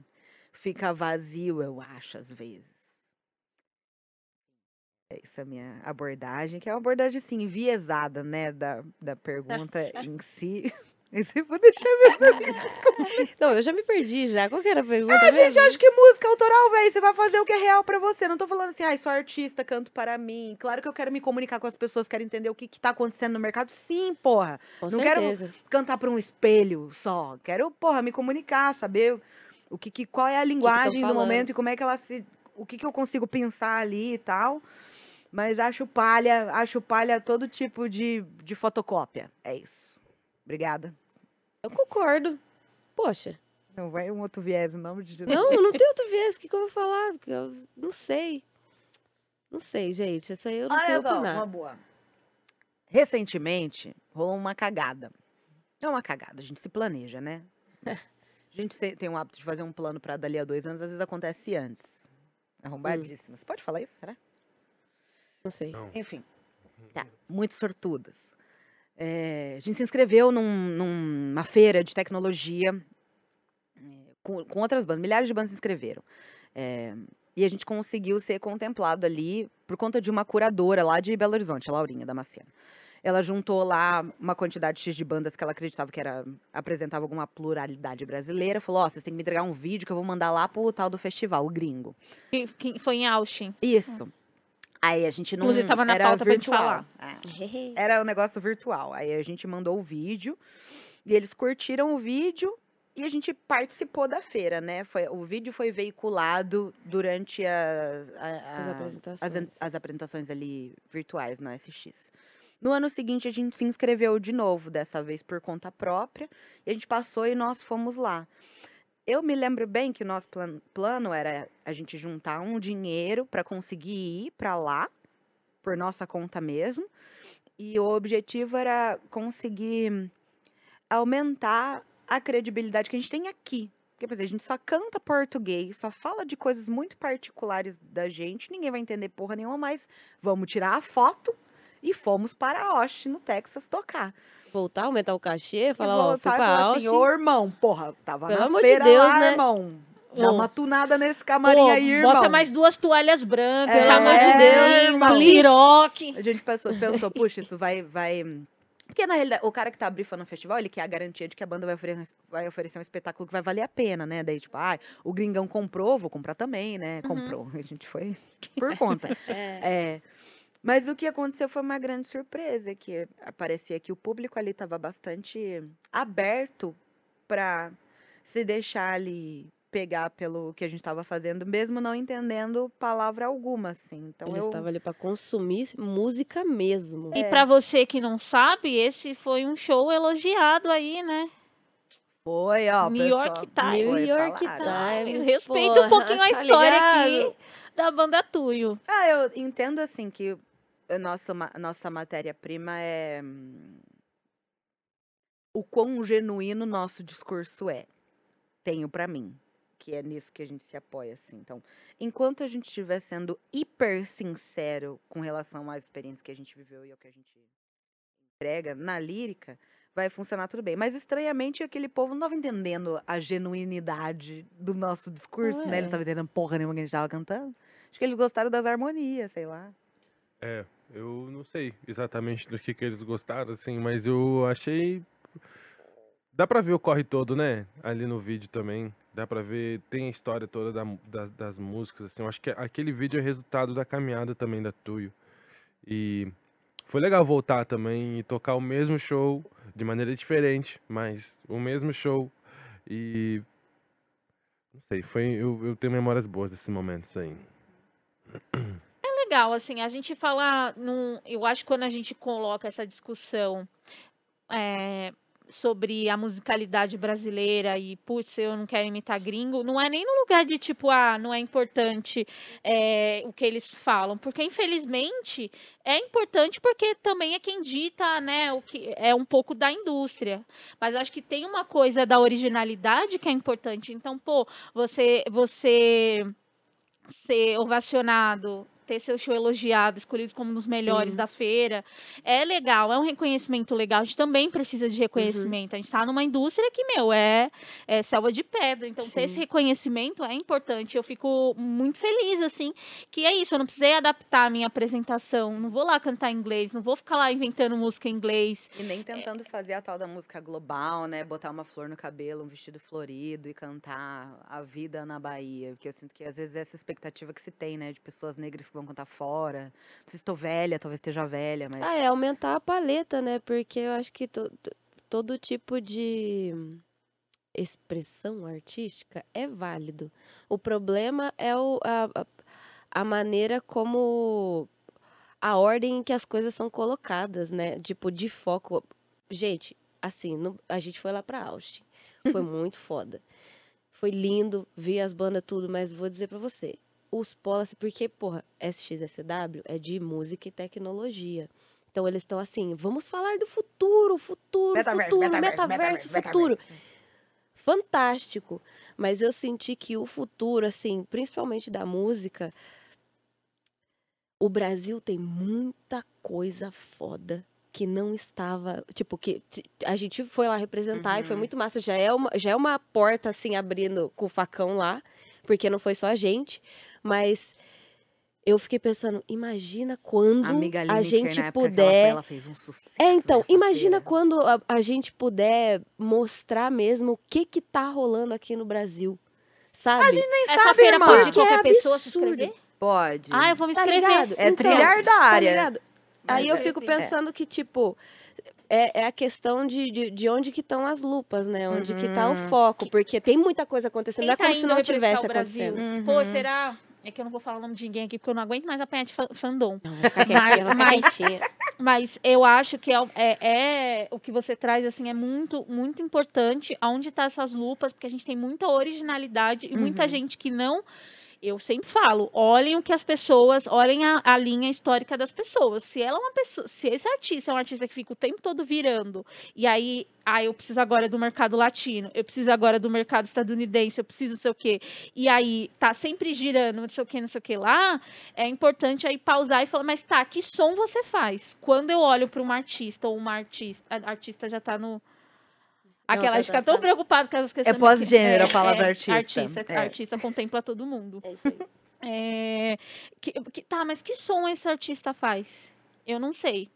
fica vazio, eu acho, às vezes. Essa é a minha abordagem, que é uma abordagem, assim, enviesada, né, da, da pergunta em si. Eu vou deixar mesmo. Não, eu já me perdi já. Qual que era a pergunta A gente mesmo? acha que música autoral, velho, você vai fazer o que é real pra você. Não tô falando assim, ai, sou artista, canto para mim. Claro que eu quero me comunicar com as pessoas, quero entender o que, que tá acontecendo no mercado. Sim, porra. Com não quero- certeza. cantar para um espelho só. Quero, porra, me comunicar, saber o que, que qual é a linguagem do falando. momento e como é que ela se, o que que eu consigo pensar ali e tal. Mas acho palha, acho palha todo tipo de, de fotocópia. É isso. Obrigada. Eu concordo. Poxa. Não vai um outro viés, nome de. Não, não tem outro viés. O que, que eu vou falar? Porque eu não sei. Não sei, gente. Isso aí eu não sei Olha só, uma boa. Recentemente, rolou uma cagada. É uma cagada, a gente se planeja, né? A gente tem o hábito de fazer um plano para dali a dois anos, às vezes acontece antes. Arrombadíssima. Você pode falar isso, será? Não sei. Não. Enfim. Tá, muito sortudas. É, a gente se inscreveu num- numa feira de tecnologia é, com, com outras bandas, milhares de bandas se inscreveram. É, e a gente conseguiu ser contemplado ali por conta de uma curadora lá de Belo Horizonte, a Laurinha Damasceno. Ela juntou lá uma quantidade X de bandas que ela acreditava que era apresentava alguma pluralidade brasileira. Falou: Ó, vocês têm que me entregar um vídeo que eu vou mandar lá pro tal do festival, o gringo. Que- que Foi em Austin. Isso. Aí a gente não. Inclusive, tava na era pauta pra gente virtual. falar. É. Era um negócio virtual. Aí a gente mandou o vídeo e eles curtiram o vídeo e a gente participou da feira, né? Foi, o vídeo foi veiculado durante a- a- As a- apresentações. as, as apresentações ali virtuais no SX. No ano seguinte, a gente se inscreveu de novo, dessa vez por conta própria, e a gente passou e nós fomos lá. Eu me lembro bem que o nosso plan- plano era a gente juntar um dinheiro para conseguir ir para lá, por nossa conta mesmo, e o objetivo era conseguir aumentar a credibilidade que a gente tem aqui. Porque, por exemplo, a gente só canta português, só fala de coisas muito particulares da gente, ninguém vai entender porra nenhuma, mas vamos tirar a foto e fomos para Austin, no Texas, tocar. Voltar, aumentar o cachê, falar, ó, fui pra falar assim, ô irmão, porra, tava Pelo na amor de feira Deus, lá, né? irmão. Dá uma tunada nesse camarim Pô, aí, irmão. bota mais duas toalhas brancas, É, pelo amor de Deus, irmão. um siroque. A gente pensou, pensou, puxa, isso vai, vai. Porque na realidade, o cara que tá brifando no festival, ele quer a garantia de que a banda vai oferecer, vai oferecer um espetáculo que vai valer a pena, né? Daí, tipo, ah, o gringão comprou, vou comprar também, né? Uhum. Comprou. A gente foi por conta. É. É, mas o que aconteceu foi uma grande surpresa, que parecia que o público ali estava bastante aberto para se deixar ali pegar pelo que a gente estava fazendo, mesmo não entendendo palavra alguma, assim. Então Ele eu estava ali pra consumir música mesmo. E É. pra você que não sabe, esse foi um show elogiado aí, né? foi, ó, New York pessoal, Times. foi New York falado. Times. Respeita um pouquinho a tá história ligado? aqui da banda Tuyo. Ah, eu entendo assim que a nossa, ma- nossa matéria-prima é hum, o quão genuíno nosso discurso é. Tenho pra mim. que é nisso que a gente se apoia, assim. Então, enquanto a gente estiver sendo hiper sincero com relação às experiências que a gente viveu e ao que a gente entrega na lírica, vai funcionar tudo bem. Mas estranhamente aquele povo não estava entendendo a genuinidade do nosso discurso, né? Eles não Ué. estavam entendendo porra nenhuma que a gente estava cantando. Acho que eles gostaram das harmonias, sei lá. É, eu não sei exatamente do que, que eles gostaram, assim, mas eu achei. Dá pra ver o corre todo, né? Ali no vídeo também. Dá pra ver, tem a história toda da das, das músicas, assim. Eu acho que aquele vídeo é resultado da caminhada também da Tuyo. E foi legal voltar também e tocar o mesmo show de maneira diferente, mas o mesmo show. E. Não sei, foi. Eu, eu tenho memórias boas desses momentos aí. legal, assim, a gente fala num, eu acho que quando a gente coloca essa discussão é, sobre a musicalidade brasileira e, putz, eu não quero imitar gringo, não é nem no lugar de tipo, ah, não é importante é, o que eles falam, porque infelizmente é importante porque também é quem dita, né, o que é um pouco da indústria. Mas eu acho que tem uma coisa da originalidade que é importante. Então, pô, você você ser ovacionado, ter seu show elogiado, escolhido como um dos melhores Sim. da feira, é legal, é um reconhecimento legal. A gente também precisa Uhum. de reconhecimento. A gente está numa indústria que, meu, é, é selva de pedra. Então, ter esse Sim. reconhecimento é importante. Eu fico muito feliz, assim, que é isso. Eu não precisei adaptar a minha apresentação. Não vou lá cantar em inglês, não vou ficar lá inventando música em inglês. E nem tentando fazer a tal da música global, né? Botar uma flor no cabelo, um vestido florido e cantar a vida na Bahia. Porque eu sinto que às vezes é essa expectativa que se tem, né? De pessoas negras vão cantar fora. Não sei se estou velha, talvez esteja velha, mas. Ah, é aumentar a paleta, né? Porque eu acho que to- to- todo tipo de expressão artística é válido. O problema é o, a, a- maneira como a ordem em que as coisas são colocadas, né? Tipo, de foco. Gente, assim, no- a gente foi lá pra Austin. Foi muito foda. Foi lindo, vi as bandas tudo, mas vou dizer pra você, os policy, porque, porra, SXSW é de música e tecnologia. Então eles estão assim, vamos falar do futuro, futuro, futuro, metaverso, futuro. Fantástico. Mas eu senti que o futuro, assim, principalmente da música, o Brasil tem muita coisa foda que não estava, tipo, que a gente foi lá representar e foi Uhum. muito massa. Já é uma, já é uma porta, assim, abrindo com o facão lá, porque não foi só a gente, mas eu fiquei pensando, imagina quando A amiga a Lineker, gente na época que ela foi, puder ela fez um sucesso. é, então, nessa imagina feira. quando a, a gente puder mostrar mesmo o que que tá rolando aqui no Brasil. Sabe? Nem Essa sabe, feira irmã. pode Porque é qualquer pessoa se inscrever? Pode. Ah, eu vou me Tá inscrever. ligado? É Então, trilhar da tá? Aí eu é- fico é. pensando que, tipo, é, é a questão de, de, de onde que estão as lupas, né? Onde que tá o Uhum. foco. Porque tem muita coisa acontecendo. Quem não é tá como se não tivesse acontecendo. Pô, Uhum. será? É que eu não vou falar o nome de ninguém aqui, porque eu não aguento mais apanhar de fa- fandom. Não, vou quietinha, Mas-. Mas eu acho que é, o- é- é- o que você traz assim é muito muito importante. Aonde tá essas lupas? Porque a gente tem muita originalidade e muita Uhum. gente que não. Eu sempre falo, olhem o que as pessoas, olhem a, a linha histórica das pessoas. Se ela é uma pessoa, se esse artista é um artista que fica o tempo todo virando, e aí, ah, eu preciso agora do mercado latino, eu preciso agora do mercado estadunidense, eu preciso não sei o quê, e aí tá sempre girando, não sei o quê, não sei o que lá, é importante aí pausar e falar, mas tá, que som você faz? Quando eu olho para um artista ou uma artista, a artista já tá no. Aquela, tá, a gente fica tá, tão preocupado com essas questões. pós-gênero a é, palavra é, artista. Artista, É. artista contempla todo mundo. É isso aí. É, que, que- tá, mas que som esse artista faz? Eu não sei.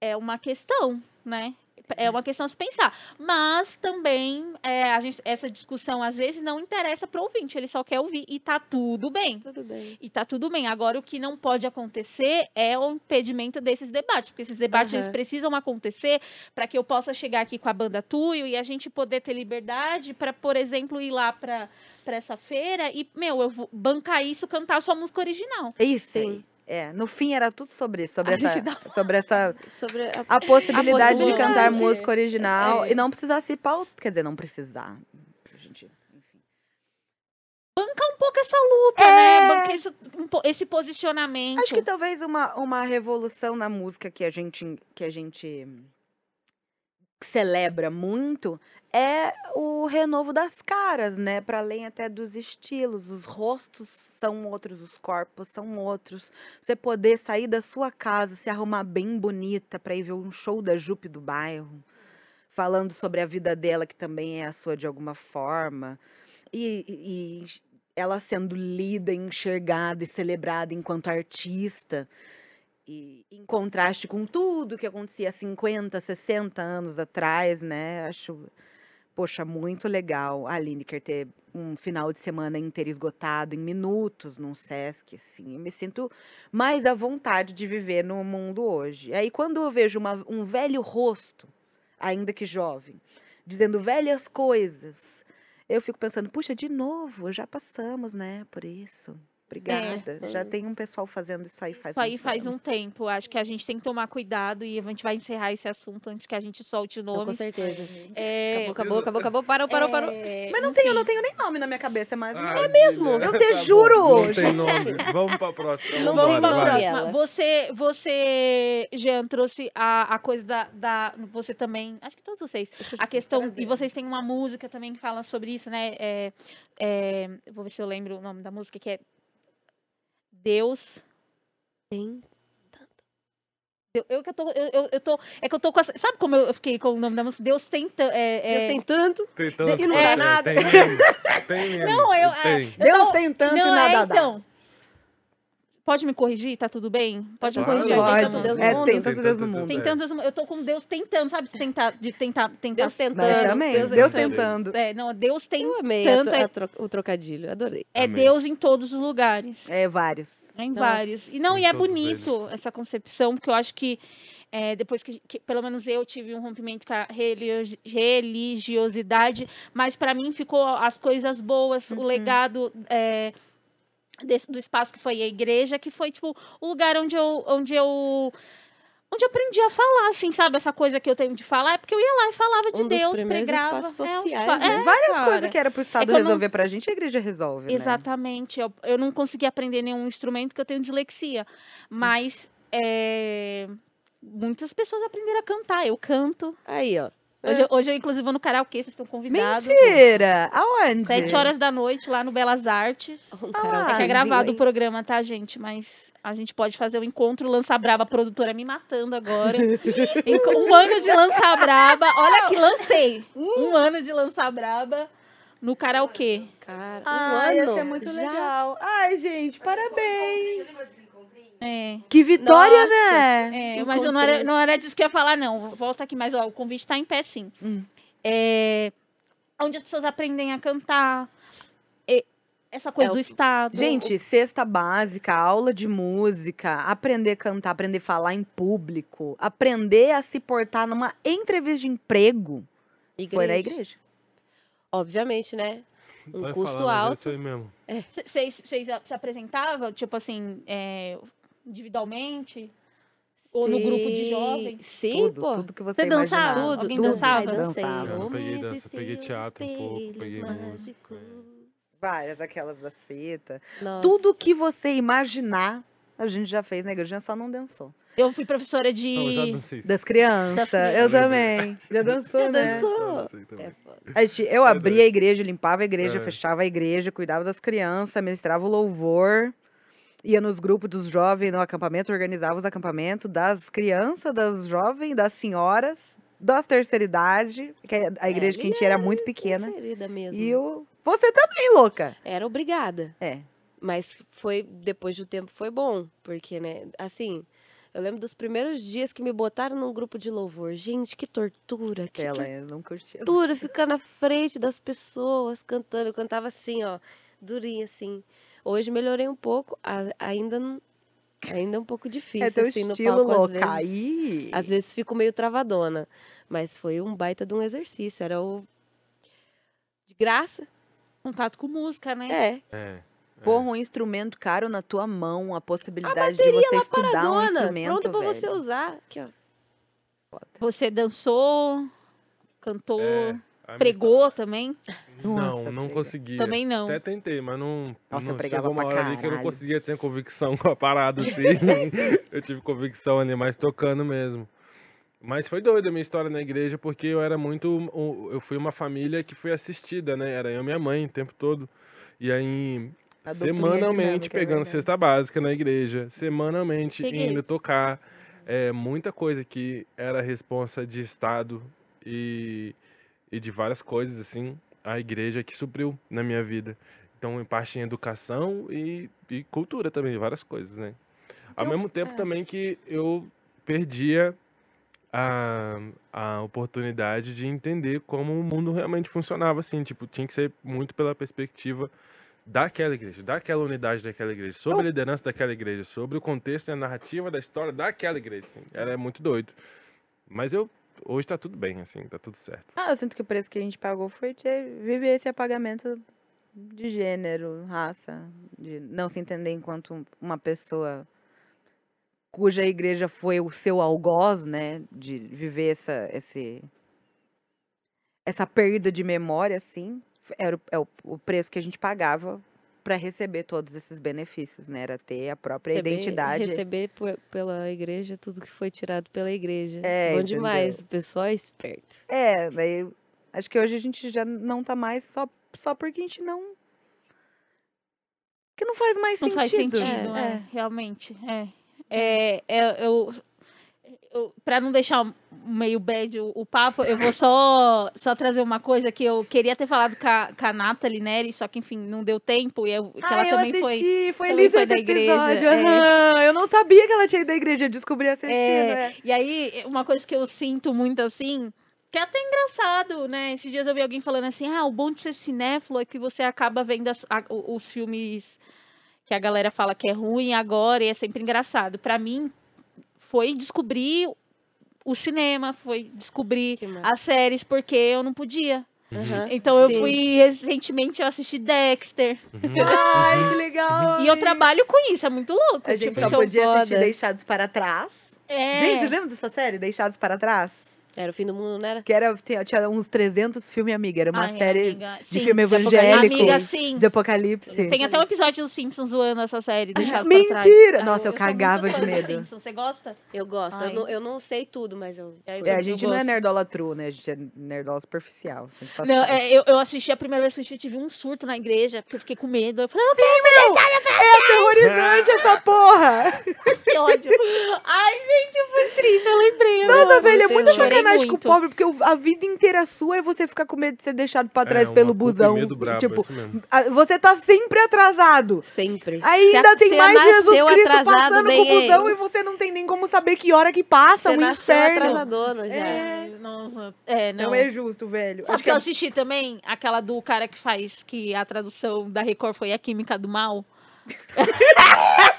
É uma questão, né? É uma questão a se pensar. Mas também é, a gente, essa discussão às vezes não interessa para o ouvinte, ele só quer ouvir e tá tudo bem. Tudo bem. E tá tudo bem. Agora, o que não pode acontecer é o impedimento desses debates, porque esses debates eles Aham. precisam acontecer para que eu possa chegar aqui com a banda Tuyo e a gente poder ter liberdade para, por exemplo, ir lá para para essa feira e, meu, eu vou bancar isso, cantar a sua música original. Isso. Sim. É, no fim era tudo sobre isso, sobre A essa, dá sobre essa Sobre a a possibilidade de cantar música original É. e não precisar se pautar, quer dizer, não precisar. Gente, enfim. Um pouco essa luta, É. né? Bancar esse, um esse posicionamento. Acho que talvez uma, uma revolução na música que a gente que a gente celebra muito é o renovo das caras, né? Para além até dos estilos, os rostos são outros, os corpos são outros. Você poder sair da sua casa, se arrumar bem bonita para ir ver um show da Jupe do bairro, falando sobre a vida dela que também é a sua de alguma forma, e, e ela sendo lida, enxergada e celebrada enquanto artista. E em contraste com tudo que acontecia 50, 60 anos atrás, né? Acho, poxa, muito legal a Lineker ter um final de semana inteiro esgotado em minutos num Sesc, assim. Eu me sinto mais à vontade de viver no mundo hoje. Aí quando eu vejo uma, um velho rosto, ainda que jovem, dizendo velhas coisas, eu fico pensando, puxa, de novo, já passamos, né, por isso. Obrigada. Já tem um pessoal fazendo isso aí faz Isso aí uns faz um tempo. Acho que a gente tem que tomar cuidado e a gente vai encerrar esse assunto antes que a gente solte Não, com nomes. certeza. É, Acabou, acabou, acabou, acabou. Parou, parou, parou. é, Mas não tenho, eu não tenho nem nome na minha cabeça, é mais um. é mesmo? Eu te juro, Não tem nome. Vamos pra próxima. Vamos tem para próxima. Você, você, Jean, trouxe a, a coisa da, da- Você também. Acho que todos vocês. A questão. E vocês têm uma música também que fala sobre isso, né? É, é, vou ver se eu lembro o nome da música, que é. Deus. Tem. Eu, eu que eu tô. Eu, eu, eu tô. É que eu tô com essa. Sabe como eu fiquei com o nome da música? Deus tenta. É, é, Deus tem tanto. Tem tanto, E não dá é, nada. Tem mesmo. Tem mesmo. Não, eu- Tem. Eu Deus tô- tem tanto não, e nada é, dá. então. Pode me corrigir? Tá tudo bem? Pode me corrigir? Tem Pode. tanto Deus no é, mundo? tem tanto Deus no mundo. Tem É. tantos. Eu tô com Deus tentando, sabe? De tentar. De tentar, tentar Deus tentando. Também. Deus Deus, tentando. É, não, Deus tem. Eu amei tanto a, é- a tro- o trocadilho, adorei. É Amém. Deus em todos os lugares. É, vários. Em Nossa. vários. E não, Em e é bonito essa concepção, porque eu acho que é, depois que, que, pelo menos eu tive um rompimento com a religi- religiosidade, mas para mim ficou as coisas boas, o Uhum. legado é, desse- do espaço que foi a igreja, que foi tipo o lugar onde eu, onde eu onde eu aprendi a falar, assim, sabe? Essa coisa que eu tenho de falar, é porque eu ia lá e falava de Um Deus, pregava. é, sociais, espa- né? é, Várias cara. coisas que era pro Estado que eu não- resolver pra gente, a igreja resolve, né? Exatamente. Eu, eu não consegui aprender nenhum instrumento porque eu tenho dislexia. Mas é, muitas pessoas aprenderam a cantar. Eu canto. Aí, ó. Hoje, eu- hoje eu, inclusive, vou no karaokê, vocês estão convidados. Mentira! Aonde? Sete horas da noite, lá no Belas Artes. Um Ah, É que é gravado o programa, tá, gente? Mas a gente pode fazer o encontro Lança Braba, a produtora me matando agora. Um ano de Lança Braba. Olha que lancei. Um ano de Lança Braba no karaokê. Cara, um Ai, ia ano. ser muito já. legal. Ai, gente, parabéns. É. Que vitória, Nossa. né? É, mas eu não era, não era disso que eu ia falar, não. Volta aqui, mas ó, o convite tá em pé, sim. Hum. É, onde as pessoas aprendem a cantar. e- essa coisa É o- do Estado. Gente, cesta básica, aula de música, aprender a cantar, aprender a falar em público, aprender a se portar numa entrevista de emprego, foi na igreja. Obviamente, né? Um Vai custo falar, é alto. isso aí mesmo. Vocês se apresentavam, tipo assim, é, individualmente? Ou no grupo de Sim. jovens? Sim, tudo, pô. tudo que você Você dançava? imaginar. Tudo, Alguém tudo. dançava? Ai. Dançava. Eu não peguei dança, peguei teatro um pouco, peguei. Várias, aquelas das fitas. Nossa. Tudo que você imaginar, a gente já fez na igreja, só não dançou. Eu fui professora de. Não. Das crianças, eu também. Já dançou, Já né? dançou? É foda. A gente- eu abria a igreja, limpava a igreja, É. fechava a igreja, cuidava das crianças, ministrava o louvor, ia nos grupos dos jovens no acampamento, organizava os acampamentos das crianças, das jovens, das senhoras, das terceira idade, que a- a igreja que a gente era muito pequena. Mesmo. E o... você também, louca. Era obrigada. É. Mas foi, depois do tempo, foi bom. Porque, né, assim, eu lembro dos primeiros dias que me botaram num grupo de louvor. Gente, que tortura, que Ela é, não curtia. tortura ficar na frente das pessoas cantando. Eu cantava assim, ó, durinha assim. Hoje melhorei um pouco, a- ainda não- ainda é um pouco difícil, É teu assim, no estilo palco, às louca. vezes. Aí... Às vezes fico meio travadona, mas foi um baita de um exercício, era o de graça. Contato com música, né? É. É. é. Porra, um instrumento caro na tua mão, a A possibilidade de bateria você estudar um paradona, instrumento, pronto pra velho. você usar. Aqui, ó. Você dançou, cantou, É, a pregou também? Não, Nossa, não prega. consegui. Também não. Até tentei, mas não. Nossa, eu não pregava chegou uma pra hora ali que eu não conseguia ter convicção com a parada, assim. eu tive convicção ali, mas tocando mesmo. Mas foi doida a minha história na igreja, porque eu era muito. Eu fui uma família que foi assistida, né? Era eu e minha mãe o tempo todo. E aí, A semanalmente, dinâmica, é pegando verdade. cesta básica na igreja, semanalmente Peguei. indo tocar. É, muita coisa que era responsa de Estado e, e de várias coisas, assim, a igreja que supriu na minha vida. Então, em parte em educação e, e cultura também, várias coisas, né? Ao Eu- mesmo tempo é. também que eu perdia a, a oportunidade de entender como o mundo realmente funcionava, assim, tipo, tinha que ser muito pela perspectiva daquela igreja, daquela unidade daquela igreja, sobre a liderança daquela igreja, sobre o contexto e a narrativa da história daquela igreja, assim, era muito doido. Mas eu, hoje tá tudo bem, assim, tá tudo certo. Ah, eu sinto que o preço que a gente pagou foi ter, viver esse apagamento de gênero, raça, de não se entender enquanto uma pessoa cuja igreja foi o seu algoz, né, de viver essa esse essa perda de memória, assim, era o, é o, o preço que a gente pagava para receber todos esses benefícios, né, era ter a própria Receber- identidade. Receber por- pela igreja tudo que foi tirado pela igreja. É, Bom entendeu? demais. O pessoal é esperto. É, daí acho que hoje a gente já não tá mais só, só porque a gente não. Que não faz mais Não sentido. faz sentido, É. é, realmente. É. É, é, eu, pra não deixar meio bad o, o papo, eu vou só, só trazer uma coisa que eu queria ter falado com a, com a Nathalie Neri, só que, enfim, não deu tempo. E eu, que Ah, ela eu também foi. assisti, foi também lindo foi esse da igreja, episódio. é. aham. Eu não sabia que ela tinha ido da igreja, eu descobri assistindo. É, É. E aí, uma coisa que eu sinto muito assim, que é até engraçado, né? Esses dias eu vi alguém falando assim: ah, o bom de ser cinéfilo é que você acaba vendo as- a- os filmes que a galera fala que é ruim agora e é sempre engraçado. Pra mim, foi descobrir o cinema, foi descobrir as séries, porque eu não podia. Aham. Então eu Sim. fui recentemente eu assisti Dexter. Uhum. Ai, que legal. E eu trabalho com isso, é muito louco. A gente tipo, só então, podia assistir foda. Deixados para Trás. é, Gente, vocês lembram dessa série, Deixados para Trás? Era o fim do mundo, não era? Que era, tinha, tinha uns 300 filmes, amiga. Era uma ai, série amiga, de sim. filme de apocalipse. evangélico. Amiga, sim. De apocalipse. Tem até um episódio dos Simpsons zoando essa série. Deixado Mentira! Nossa, eu sou cagava muito de medo. Simpsons. Você gosta? Eu gosto. Eu não, eu não sei tudo, mas eu. É, eu É, a gente eu não é nerdola true, né? A gente é nerdola superficial. a gente só Não, é, eu, eu assisti a primeira vez que assisti, eu tive um surto na igreja, porque eu fiquei com medo. Eu falei, ah, É aterrorizante essa porra! que ódio. Ai, gente, foi triste, eu lembrei. Nossa, velho, é muita Chorei sacanagem com o muito. pobre, porque a vida inteira sua é você ficar com medo de ser deixado pra trás É, pelo busão. medo brabo, tipo, é você tá sempre atrasado. Sempre. Aí ainda tem mais Jesus Cristo passando com o busão é. e você não tem nem como saber que hora que passa Você o nasceu inferno. atrasadona já. É. Nossa, é, não. Não é justo, velho. Sabe Acho que eu é- assisti também? Aquela do cara que faz, que a tradução da Record foi a Química do Mal.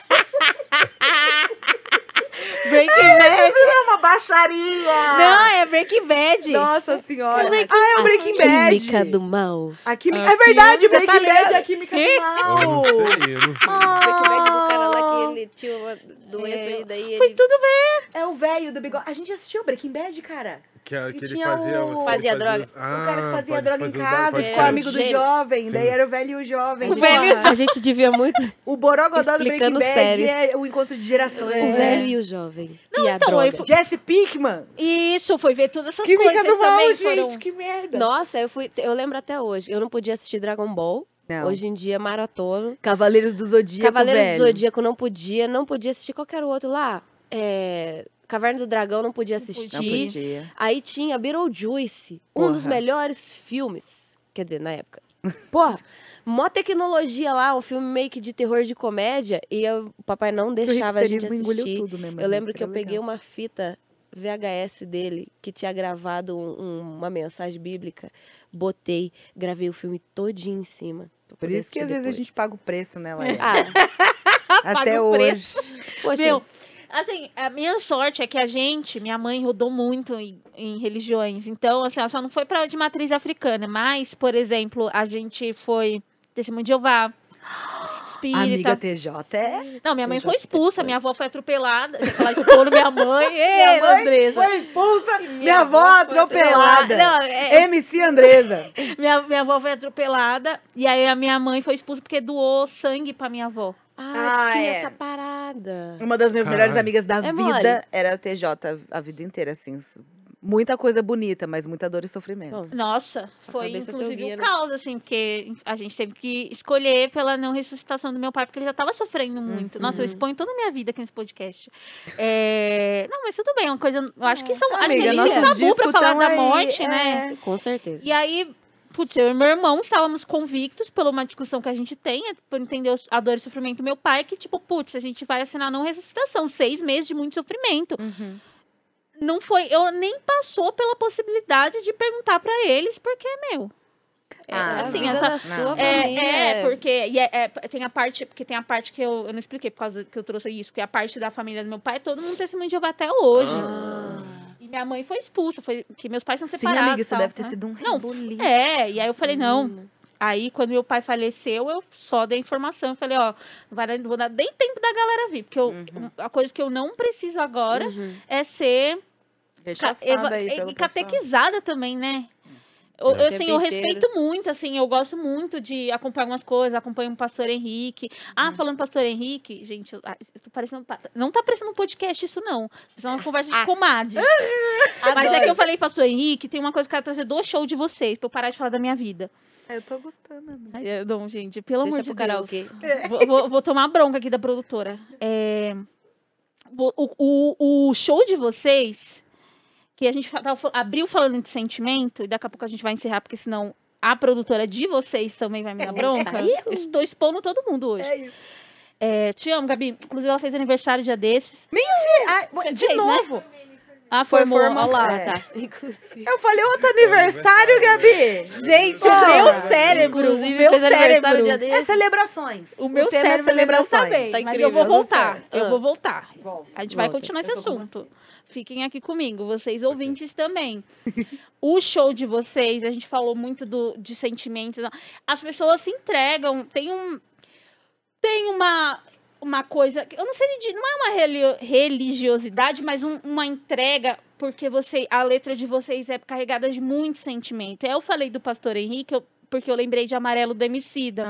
Breaking Bad. é uma baixaria! Não, é Breaking Bad. Nossa senhora. Breaking- ah, é o Breaking Bad. Química do mal. A química... A É verdade, química- Breaking tá Bad é a química do Eu mal. não sei, eu não sei. Breaking Bad do cara lá que ele tinha uma doença É, e daí Foi ele tudo bem. É o velho do bigode. A gente assistiu Breaking Bad, cara. Que, a- E que ele tinha fazia, o- Fazia droga. os- o cara que Ah, fazia droga em fazer os- casa pode é, com o crer. amigo do jovem. Sim. Daí era o velho e o jovem. A O velho gente, a gente devia muito O Borogodó do Breaking Bad séries. é o encontro de gerações. o né? velho e o jovem. e a então, droga. fui- Jesse Pinkman. Isso, foi ver todas essas Química coisas do mal, também gente. foram... Que merda. Nossa, eu fui. Eu lembro até hoje. Eu não podia assistir Dragon Ball. Não. Hoje em dia, maratona. Cavaleiros do Zodíaco, Cavaleiros velho. do Zodíaco não podia. Não podia assistir qualquer outro lá. É, Caverna do Dragão não podia assistir. Não podia. Aí tinha Beetlejuice, um dos melhores filmes. Quer dizer, na época. Porra, mó tecnologia lá, um filme meio que de terror de comédia. E eu- o papai não deixava a gente assistir. tudo, né? mas Eu lembro era que eu peguei legal. uma fita VHS dele que tinha gravado um- um- uma mensagem bíblica, botei, gravei o filme todinho em cima. Por isso que às vezes a depois. gente paga o preço, né, Laia? Ah, Até paga o hoje. poxa, Meu, assim, a minha sorte é que a gente, minha mãe rodou muito em, em religiões. Então, assim, ela só não foi pra de matriz africana. Mas, por exemplo, a gente foi testemunho de Jeová, espírita. Amiga TJ é. Não, minha mãe já foi expulsa, minha avó foi atropelada. Ela expondo minha mãe. Ei, Minha mãe Andresa. foi expulsa, E minha, avó atropelada. Não, é- MC Andresa. minha, minha avó foi atropelada. E aí a minha mãe foi expulsa porque doou sangue pra minha avó. Ah, Ah, tinha é. essa parada. Uma das minhas melhores Caralho. amigas da É vida mole. era a TJ a vida inteira, assim. Muita coisa bonita, mas muita dor e sofrimento. Bom, Nossa, foi inclusive um né? caos, assim, porque a gente teve que escolher pela não ressuscitação do meu pai, porque ele já tava sofrendo muito. Nossa, eu Uhum. exponho toda a minha vida aqui nesse podcast. É, Não, mas tudo bem, é uma coisa. Eu acho que são. acho que Amiga, a gente tem tabu pra falar da morte, é. né? Com certeza. E aí, putz, eu e meu irmão estávamos convictos por uma discussão que a gente tem, é, por entender a dor e o sofrimento do meu pai, que, tipo, putz, a gente vai assinar não ressuscitação, seis meses de muito sofrimento. Uhum. Não foi, eu nem passou pela possibilidade de perguntar pra eles, porque, meu. É, Ah, a assim, essa, da sua não. é, é, porque e é- é, tem a parte, porque tem a parte que eu, eu não expliquei por causa que eu trouxe isso, porque a parte da família do meu pai, todo mundo testemunho de Jeová até hoje. Ah. Minha mãe foi expulsa, foi que meus pais são Sim, separados. amiga, isso tal, deve ter né? sido um Não, rebuliço. É, e aí eu falei, não. Menina. Aí, quando meu pai faleceu, eu só dei informação. Eu falei, ó, não vai não vou dar nem tempo da galera vir. Porque eu- Uhum. a coisa que eu não preciso agora Uhum. é ser ca- eva- e- e pessoal. catequizada também, né? Eu, É. assim, eu respeito muito, assim, eu gosto muito de acompanhar algumas coisas, acompanho o pastor Henrique. Ah, Hum. falando pastor Henrique, gente, eu, ah, eu tô parecendo, pa- não tá parecendo um podcast isso não. Isso é uma conversa de Ah. comadre. Mas é que eu falei, pastor Henrique, tem uma coisa que eu quero trazer do show de vocês, pra eu parar de falar da minha vida. É, Eu tô gostando, amiga. Ai, eu- Não, gente, pelo Deixa amor de karaokê. Deus. Vou, vou- vou tomar bronca aqui da produtora. É, o, o, o show de vocês, que a gente abriu falando de sentimento, e daqui a pouco a gente vai encerrar, porque senão a produtora de vocês também vai me dar bronca. Eu Estou expondo todo mundo hoje. É isso. É, te amo, Gabi. Inclusive, ela fez aniversário dia desses. Ai, Você de fez, né? novo. Ah, Foi formou. forma- Olha lá. é. Tá, inclusive. Eu falei outro aniversário, Gabi. Gente, Ah, o meu cérebro. Inclusive, o meu fez aniversário cérebro. dia É celebrações. O meu tema é cérebro ele não tá Tá mas incrível, eu vou voltar. Eu Ah. vou voltar. Volta. A gente vai Volta. continuar esse assunto. Fiquem aqui comigo, vocês ouvintes também. o show de vocês, a gente falou muito do, de sentimentos. As pessoas se entregam. Tem um. Tem uma. Uma coisa. Eu não sei. Não é uma religiosidade, mas um- uma entrega. Porque você, a letra de vocês é carregada de muito sentimento. Eu falei do pastor Henrique, eu- porque eu lembrei de Amarelo do Emicida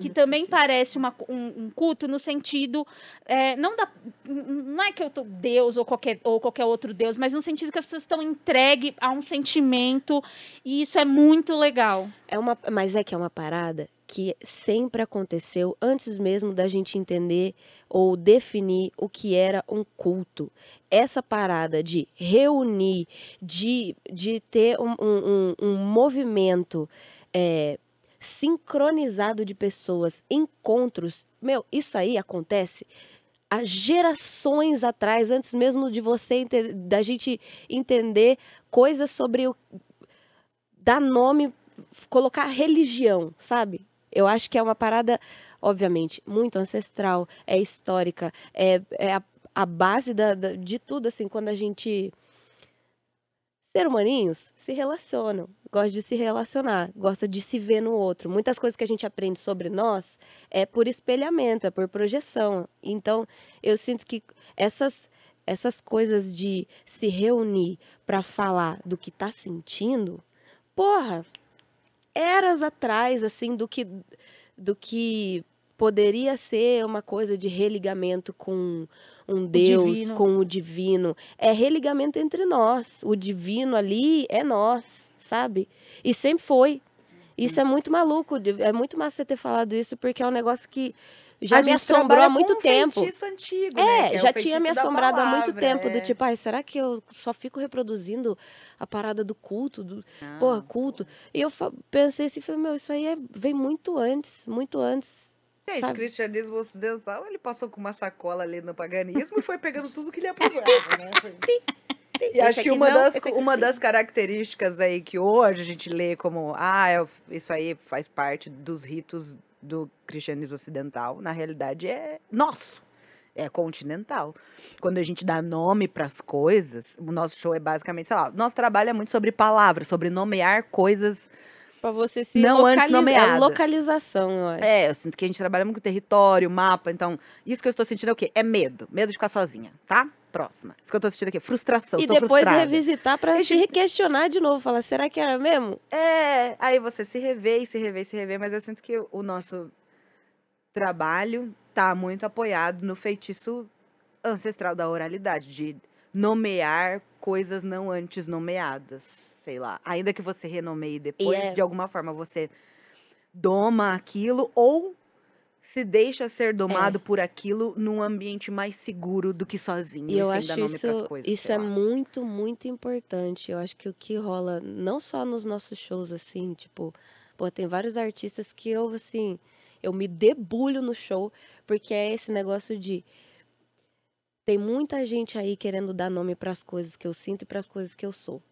que também parece uma- um, um culto no sentido é, não da não é que eu tô Deus ou qualquer ou qualquer outro Deus, mas no sentido que as pessoas estão entregue a um sentimento e isso é muito legal. É uma, mas é que é uma parada que sempre aconteceu antes mesmo da gente entender ou definir o que era um culto. Essa parada de reunir, de, de ter um, um, um- um movimento é, sincronizado de pessoas, encontros. Meu, isso aí acontece há gerações atrás, antes mesmo de você da gente entender coisas sobre o dar nome colocar religião, sabe? Eu acho que é uma parada, obviamente, muito ancestral, é histórica, é, é a, a base da, da- de tudo, assim, quando a gente. Ser humaninhos se relacionam, gosta de se relacionar, gosta de se ver no outro. Muitas coisas que a gente aprende sobre nós é por espelhamento, é por projeção. Então, eu sinto que essas, essas coisas de se reunir para falar do que tá sentindo, porra, eras atrás, assim, do que, do que poderia ser uma coisa de religamento com um Deus, divino. com o divino. É religamento entre nós. O divino ali é nós, sabe? E sempre foi. Isso é muito maluco. É muito massa você ter falado isso, porque é um negócio que já A me assombrou há muito com um tempo. feitiço antigo, né? É, que o já tinha me assombrado há muito palavra, tempo. Do é. tipo, ai, será que eu só fico reproduzindo a parada do culto? Do, porra, culto. E eu pensei assim, falei, meu, isso aí é, vem muito antes, muito antes. Gente, sabe? o cristianismo ocidental, ele passou com uma sacola ali no paganismo e foi pegando tudo que ele aprovava, né? Foi- E Esse acho que uma, não, das, uma sim. das características aí que hoje a gente lê como, ah, é- isso aí faz parte dos ritos do cristianismo ocidental, na realidade é nosso, é continental. Quando a gente dá nome para as coisas, o nosso show é basicamente, sei lá, nosso trabalho é muito sobre palavras, sobre nomear coisas Pra você se Não antes localizar. É nomeadas. localização, eu acho. É, eu sinto que a gente trabalha muito com território, mapa, então, isso que eu estou sentindo é o quê? É medo. Medo de ficar sozinha, tá? Próxima. Isso que eu estou sentindo aqui é frustração. E depois frustrada. revisitar pra A se gente- questionar de novo. Falar, será que era mesmo? É, aí você se revê, e se revê, e se revê, mas eu sinto que o nosso trabalho tá muito apoiado no feitiço ancestral da oralidade, de nomear coisas não antes nomeadas, sei lá. Ainda que você renomeie depois, é- de alguma forma você doma aquilo ou se deixa ser domado por aquilo num ambiente mais seguro do que sozinho, E eu acho isso, coisas. isso é lá. muito, muito importante. Eu acho que o que rola, não só nos nossos shows, assim, tipo, pô, tem vários artistas que eu, assim, eu me debulho no show, porque é esse negócio de. Tem muita gente aí querendo dar nome para as coisas que eu sinto e para as coisas que eu sou.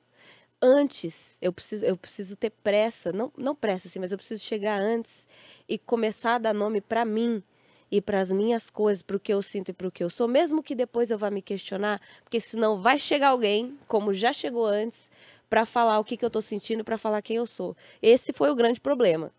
Antes, eu preciso, eu preciso ter pressa, não, não pressa, assim, mas eu preciso chegar antes e começar a dar nome para mim e para as minhas coisas, para o que eu sinto e para o que eu sou, mesmo que depois eu vá me questionar, porque senão vai chegar alguém, como já chegou antes, para falar o que, que eu tô sentindo, para falar quem eu sou. Esse foi o grande problema.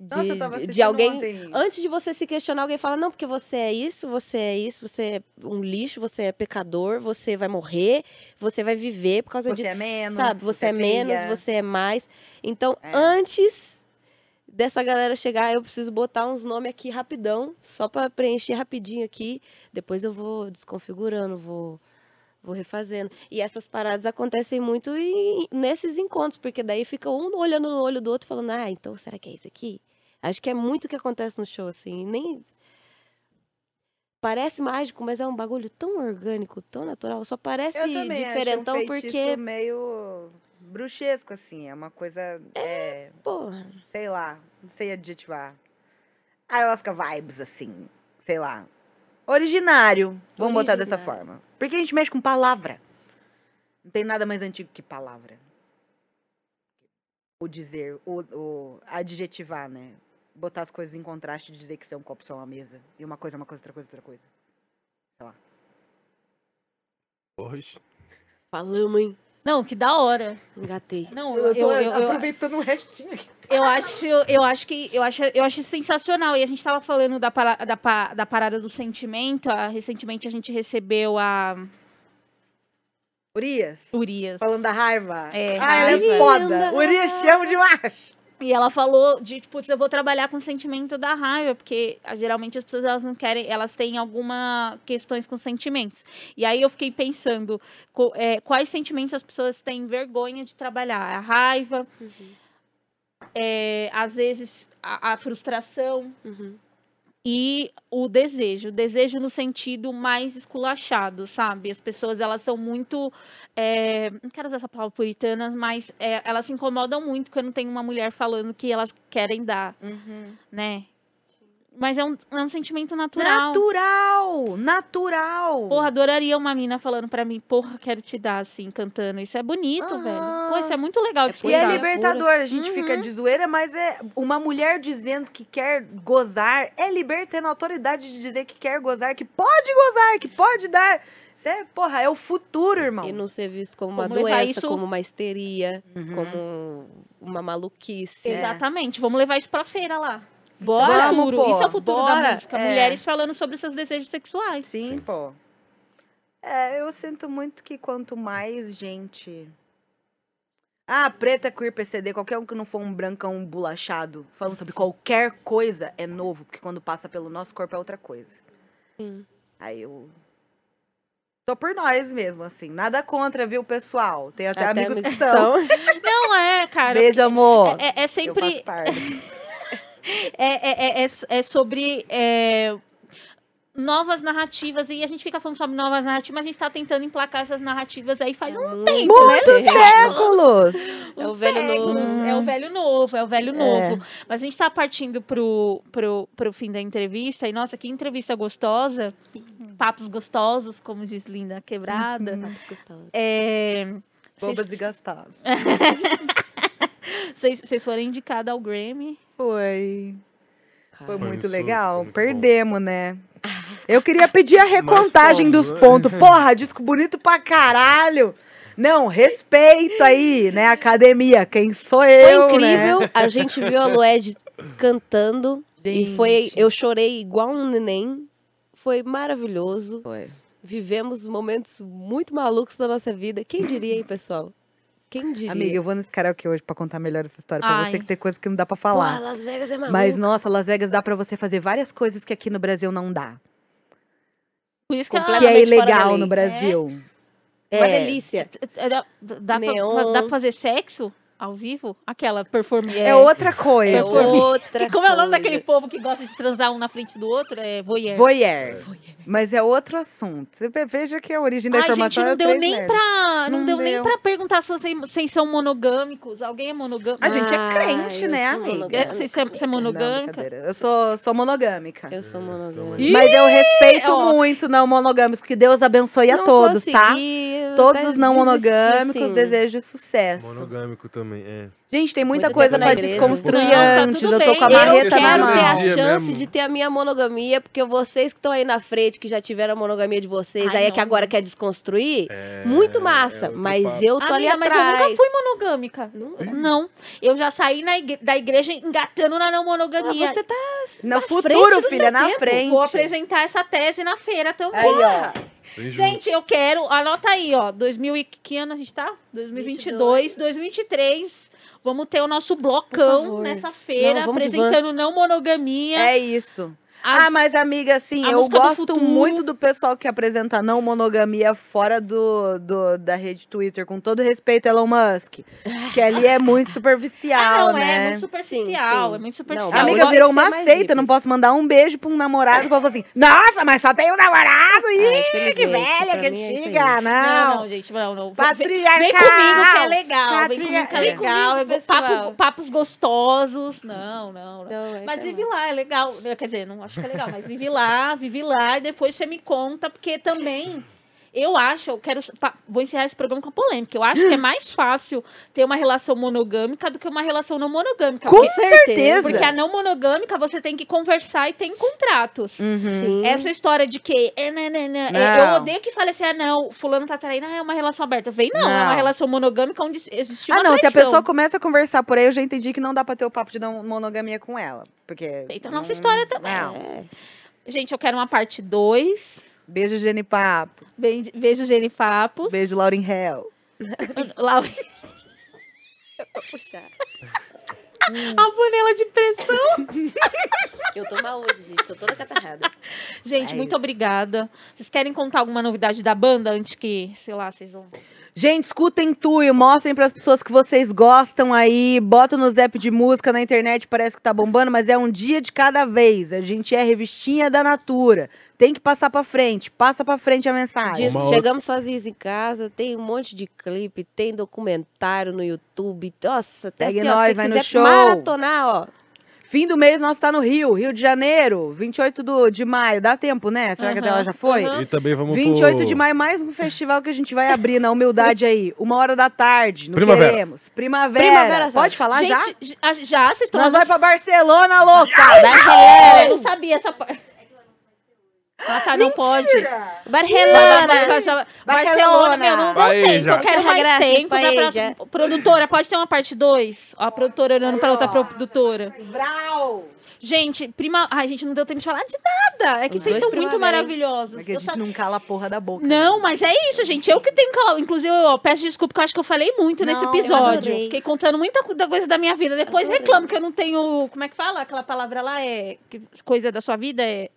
De, Nossa, eu tava de- alguém ontem. Antes de você se questionar, alguém fala, não, porque você é isso, você é isso, você é um lixo, você é pecador, você vai morrer, você vai viver por causa Você disso. é menos, Sabe, você é menos, feia. você é mais. Então, É. antes dessa galera chegar, eu preciso botar uns nomes aqui rapidão, só pra preencher rapidinho aqui. Depois eu vou desconfigurando, vou vou refazendo. E essas paradas acontecem muito em- nesses encontros, porque daí fica um olhando no olho do outro falando: "Ah, então será que é isso aqui?" Acho que é muito o que acontece no show assim, nem Parece mágico, mas é um bagulho tão orgânico, tão natural. Só parece diferentão achei um porque, meio bruxesco, assim. É uma coisa, é, porra, sei lá, não sei adjetivar. Ayahuasca vibes, assim, sei lá. Originário, vamos botar dessa Originário. forma. Porque a gente mexe com palavra. Não tem nada mais antigo que palavra. O dizer, o, o adjetivar, né? Botar as coisas em contraste e dizer que isso é um copo, só uma mesa. E uma coisa é uma coisa, outra coisa, outra coisa. Sei lá. Poxa. falamos, hein? Não, que da hora. Engatei. Não, eu, eu, eu, eu, aproveitando o restinho aqui. eu acho, eu acho que eu acho, eu acho sensacional. E a gente estava falando da, para- da, da parada do sentimento. ah, recentemente a gente recebeu a Urias, Urias. falando da raiva. É, ah, ela é raiva. foda. Urias te amo demais. E ela falou de, tipo, eu vou trabalhar com o sentimento da raiva, porque ah, geralmente as pessoas elas não querem, elas têm alguma questões com sentimentos. E aí eu fiquei pensando, co- é, quais sentimentos as pessoas têm vergonha de trabalhar? A raiva, Uhum, é, às vezes a, a frustração uhum. E o desejo. O desejo no sentido mais esculachado, sabe? As pessoas, elas são muito. é, não quero usar essa palavra puritanas, mas é, elas se incomodam muito quando tem uma mulher falando que elas querem dar, né? Mas é um, é um sentimento natural. Natural, natural. Porra, adoraria uma mina falando pra mim, porra, quero te dar, assim, cantando. Isso é bonito, Aham. velho. Pô, isso é muito legal de E é libertador, a gente fica Uhum. de zoeira, mas é uma mulher dizendo que quer gozar, é libertando a autoridade de dizer que quer gozar, que pode gozar, que pode dar. Isso é, porra, é o futuro, irmão. E não ser visto como uma Como levar doença, isso- como uma histeria, Uhum. como uma maluquice. É. Exatamente. Vamos levar isso pra feira lá. Bora, Isso é o Vamos, futuro. pô. Isso é o futuro da Bora. música. É. Mulheres falando sobre seus desejos sexuais. Sim, Sim. pô. É, eu sinto muito que quanto mais gente. Ah, preta, queer, PCD, qualquer um que não for um brancão bulachado, falando sobre qualquer coisa é novo, porque quando passa pelo nosso corpo é outra coisa. Sim. Aí eu. Tô por nós mesmo, assim. Nada contra, viu, pessoal? Tem até, amigos, que são. Não é, cara. Beijo, amor. É, é- é Eu sempre. É, é, é, é- é sobre. é, novas narrativas. E a gente fica falando sobre novas narrativas, mas a gente tá tentando emplacar essas narrativas aí faz um muito, Muitos séculos! É o velho séculos. novo. É o velho novo, é o velho É. novo. Mas a gente tá partindo pro, pro, pro fim da entrevista. E, nossa, que entrevista gostosa. Papos gostosos, como diz Linda Quebrada. Vamos gostosos. É, Bobas vocês- e gastosas. Vocês vocês foram indicadas ao Grammy. Foi. Foi Cara, Foi muito isso, legal. foi muito bom. Perdemos, né? Eu queria pedir a recontagem dos né? pontos. Porra, disco bonito pra caralho. Não, respeito aí, né? Academia, quem sou Foi eu, incrível. né? A gente viu a Lued cantando e foi. Gente. Eu chorei igual um neném. Foi maravilhoso. Foi. Vivemos momentos muito malucos da nossa vida. Quem diria, hein, pessoal? Quem diria? Amiga, eu vou nesse karaokê hoje pra contar melhor essa história. Pra Ai. você que tem coisa que não dá pra Porra, falar. Las Vegas é maluco. Mas, nossa, Las Vegas dá pra você fazer várias coisas que aqui no Brasil não dá. Por isso que ela... Que é ilegal no Brasil. Uma É. delícia. Dá, dá, pra, dá pra fazer sexo ao vivo? Aquela performance. É outra coisa. É Performance. outra Como é o nome coisa. daquele povo que gosta de transar um na frente do outro? É voyeur. Voyeur. Mas é outro assunto. Você veja que a origem da Ai, gente, informação não é deu nem pra. Não, Não deu, nem pra perguntar se vocês, vocês são monogâmicos. Alguém é monogâmico? A gente é Ah, crente, eu né, amiga? Você, você é- é Não, monogâmica? brincadeira. eu sou, sou monogâmica. Eu sou monogâmica. Ih, Mas eu respeito ó. muito não monogâmicos. Que Deus abençoe a Não todos, tá? consegui, eu Todos até os não monogâmicos assim. desejo sucesso. Monogâmico também, é. Gente, tem muita Muito coisa pra igreja. desconstruir Não, tá antes. eu tô com a Eu marreta Eu na quero mão. ter a chance mesmo. de ter a minha monogamia, porque vocês que estão aí na frente, que já tiveram a monogamia de vocês, Ai, aí é não, que agora quer desconstruir, É, muito é massa. outro mas papo. eu tô ali Amiga, mas eu atrás. nunca fui monogâmica. Não, Não. Eu já saí na igre- da igreja engatando na não Ah, monogamia. você tá No na futuro, filha, na tempo. frente. Vou apresentar essa tese na feira também. Aí, ó. Junto. Gente, eu quero. Anota aí, ó. 2000 e que ano a gente tá? 2022, 2023. Vamos ter o nosso blocão nessa feira, Não, apresentando não monogamia. É isso. As- Ah, mas amiga, assim, eu do gosto futuro. muito do pessoal que apresenta não monogamia fora do, do- da rede Twitter, com todo respeito, Elon Musk. Que ali é muito superficial, Ah, não, né? é muito superficial. Sim, sim. É muito Não, superficial. mas Amiga, virou uma seita, não posso mandar um beijo pra um namorado que fala assim, nossa, mas só tem um namorado, ih, que velha, que mim é antiga, Não, não. não, gente, não, não. Vem- Patriarcal. Vem comigo que é legal. Vem comigo que é Vem legal. comigo, é papo- pessoal. papos gostosos. Não, não, não. Não, Mas é vive lá, é legal. Quer dizer, não acho que é legal, mas vive lá, vive lá e depois você me conta, porque também eu acho, eu quero. pa- Vou encerrar esse programa com a polêmica. Eu acho que é mais fácil ter uma relação monogâmica do que uma relação não monogâmica. Com porque, certeza. porque a não monogâmica você tem que conversar e tem contratos. Uhum. Sim. Essa história de que. É, né, né, né, é, Não. eu odeio que fale assim, ah, não, fulano tá traindo, ah, é uma relação aberta. Vem, não, é uma Não. relação monogâmica onde existe uma Ah, não, se a traição. pessoa começa a conversar por aí, eu já entendi que não dá pra ter o papo de não monogamia com ela. Porque. Feita a nossa não- história também. Não. É. Gente, eu quero uma parte 2. Beijo, Jenny Papo. Beijo, Gene Papos. Beijo, Lauren Hell. Pra puxar. A panela de pressão. Eu tô mal hoje, gente. Tô toda catarrada. Gente, É muito isso. obrigada. Vocês querem contar alguma novidade da banda antes que, sei lá, vocês vão. Gente, escutem Tuyo, mostrem pras pessoas que vocês gostam aí, botam no zap de música na internet, parece que tá bombando, mas é um dia de cada vez. A gente é revistinha da Natura. Tem que passar pra frente, passa pra frente a mensagem. Outra- chegamos sozinhos em casa, tem um monte de clipe, tem documentário no YouTube. Nossa, até Segue assim, ó, nós, se vai no quiser show. maratonar, ó. Fim do mês nós tá no Rio, Rio de Janeiro, 28 do, de maio. Dá tempo, né? Será que Aham, lá já foi? E também vamos 28 pro... de maio, mais um festival que a gente vai abrir na humildade aí. Uma hora da tarde, não Primavera. queremos. Primavera. Primavera, Pode falar já? Gente, já, já vocês estão Nós vamos pra Barcelona, louca! Ah, Eu não sabia essa parte. Ah, tá, não pode. Barcelona! Barcelona, Barcelona. meu, não tempo. já. Eu quero mais Graças, tempo. Próxima... Produtora, pode ter uma parte 2? Ó, a produtora olhando pra outra produtora. Vral! Gente, prima. Ai, gente, não deu tempo de falar de nada. É que Os vocês são muito maravilhosos. É que a Eu gente sa- não cala a porra da boca. Não, né? mas é isso, gente. Eu que tenho que calar. Inclusive, eu peço desculpa, porque eu acho que eu falei muito nesse Não, eu episódio. Fiquei contando muita coisa da minha vida. Depois Adorei. reclamo que eu não tenho. Como é que fala? Aquela palavra lá é. que coisa da sua vida é.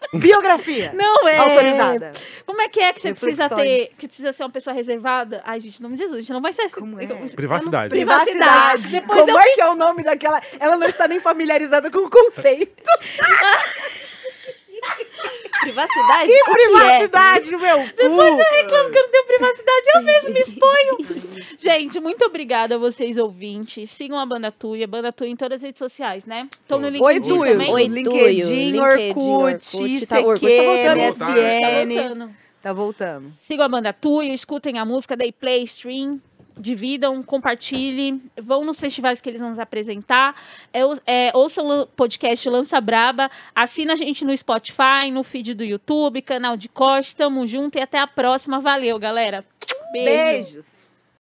Biografia. Não, é. Autorizada. Como é que é que você precisa ter. Que precisa ser uma pessoa reservada? Ai, gente, nome de Jesus, a gente não vai ser. Como é? Privacidade. Privacidade. Depois Como é que é o nome daquela? Ela não está nem familiarizada com o conceito. Privacidade? Que o que é? privacidade meu cu. Depois eu reclamo que eu não tenho privacidade, eu mesmo me exponho. Gente, muito obrigada a vocês, ouvintes. Sigam a Banda Tuia, Banda Tuia em todas as redes sociais, né? Estão no LinkedIn Oi, também? Oi, LinkedIn, Tuyo, Orkut, LinkedIn, Orkut, tá- Orkut tá voltando. Tá MSN. voltando. Tá voltando. Sigam a Banda Tuia, escutem a música, dei play, stream, dividam, compartilhem, vão nos festivais que eles vão nos apresentar, é, é, ouçam o podcast Lança Braba, assina a gente no Spotify, no feed do YouTube, canal de corte, tamo junto e até a próxima. Valeu, galera. Beijo. Beijos.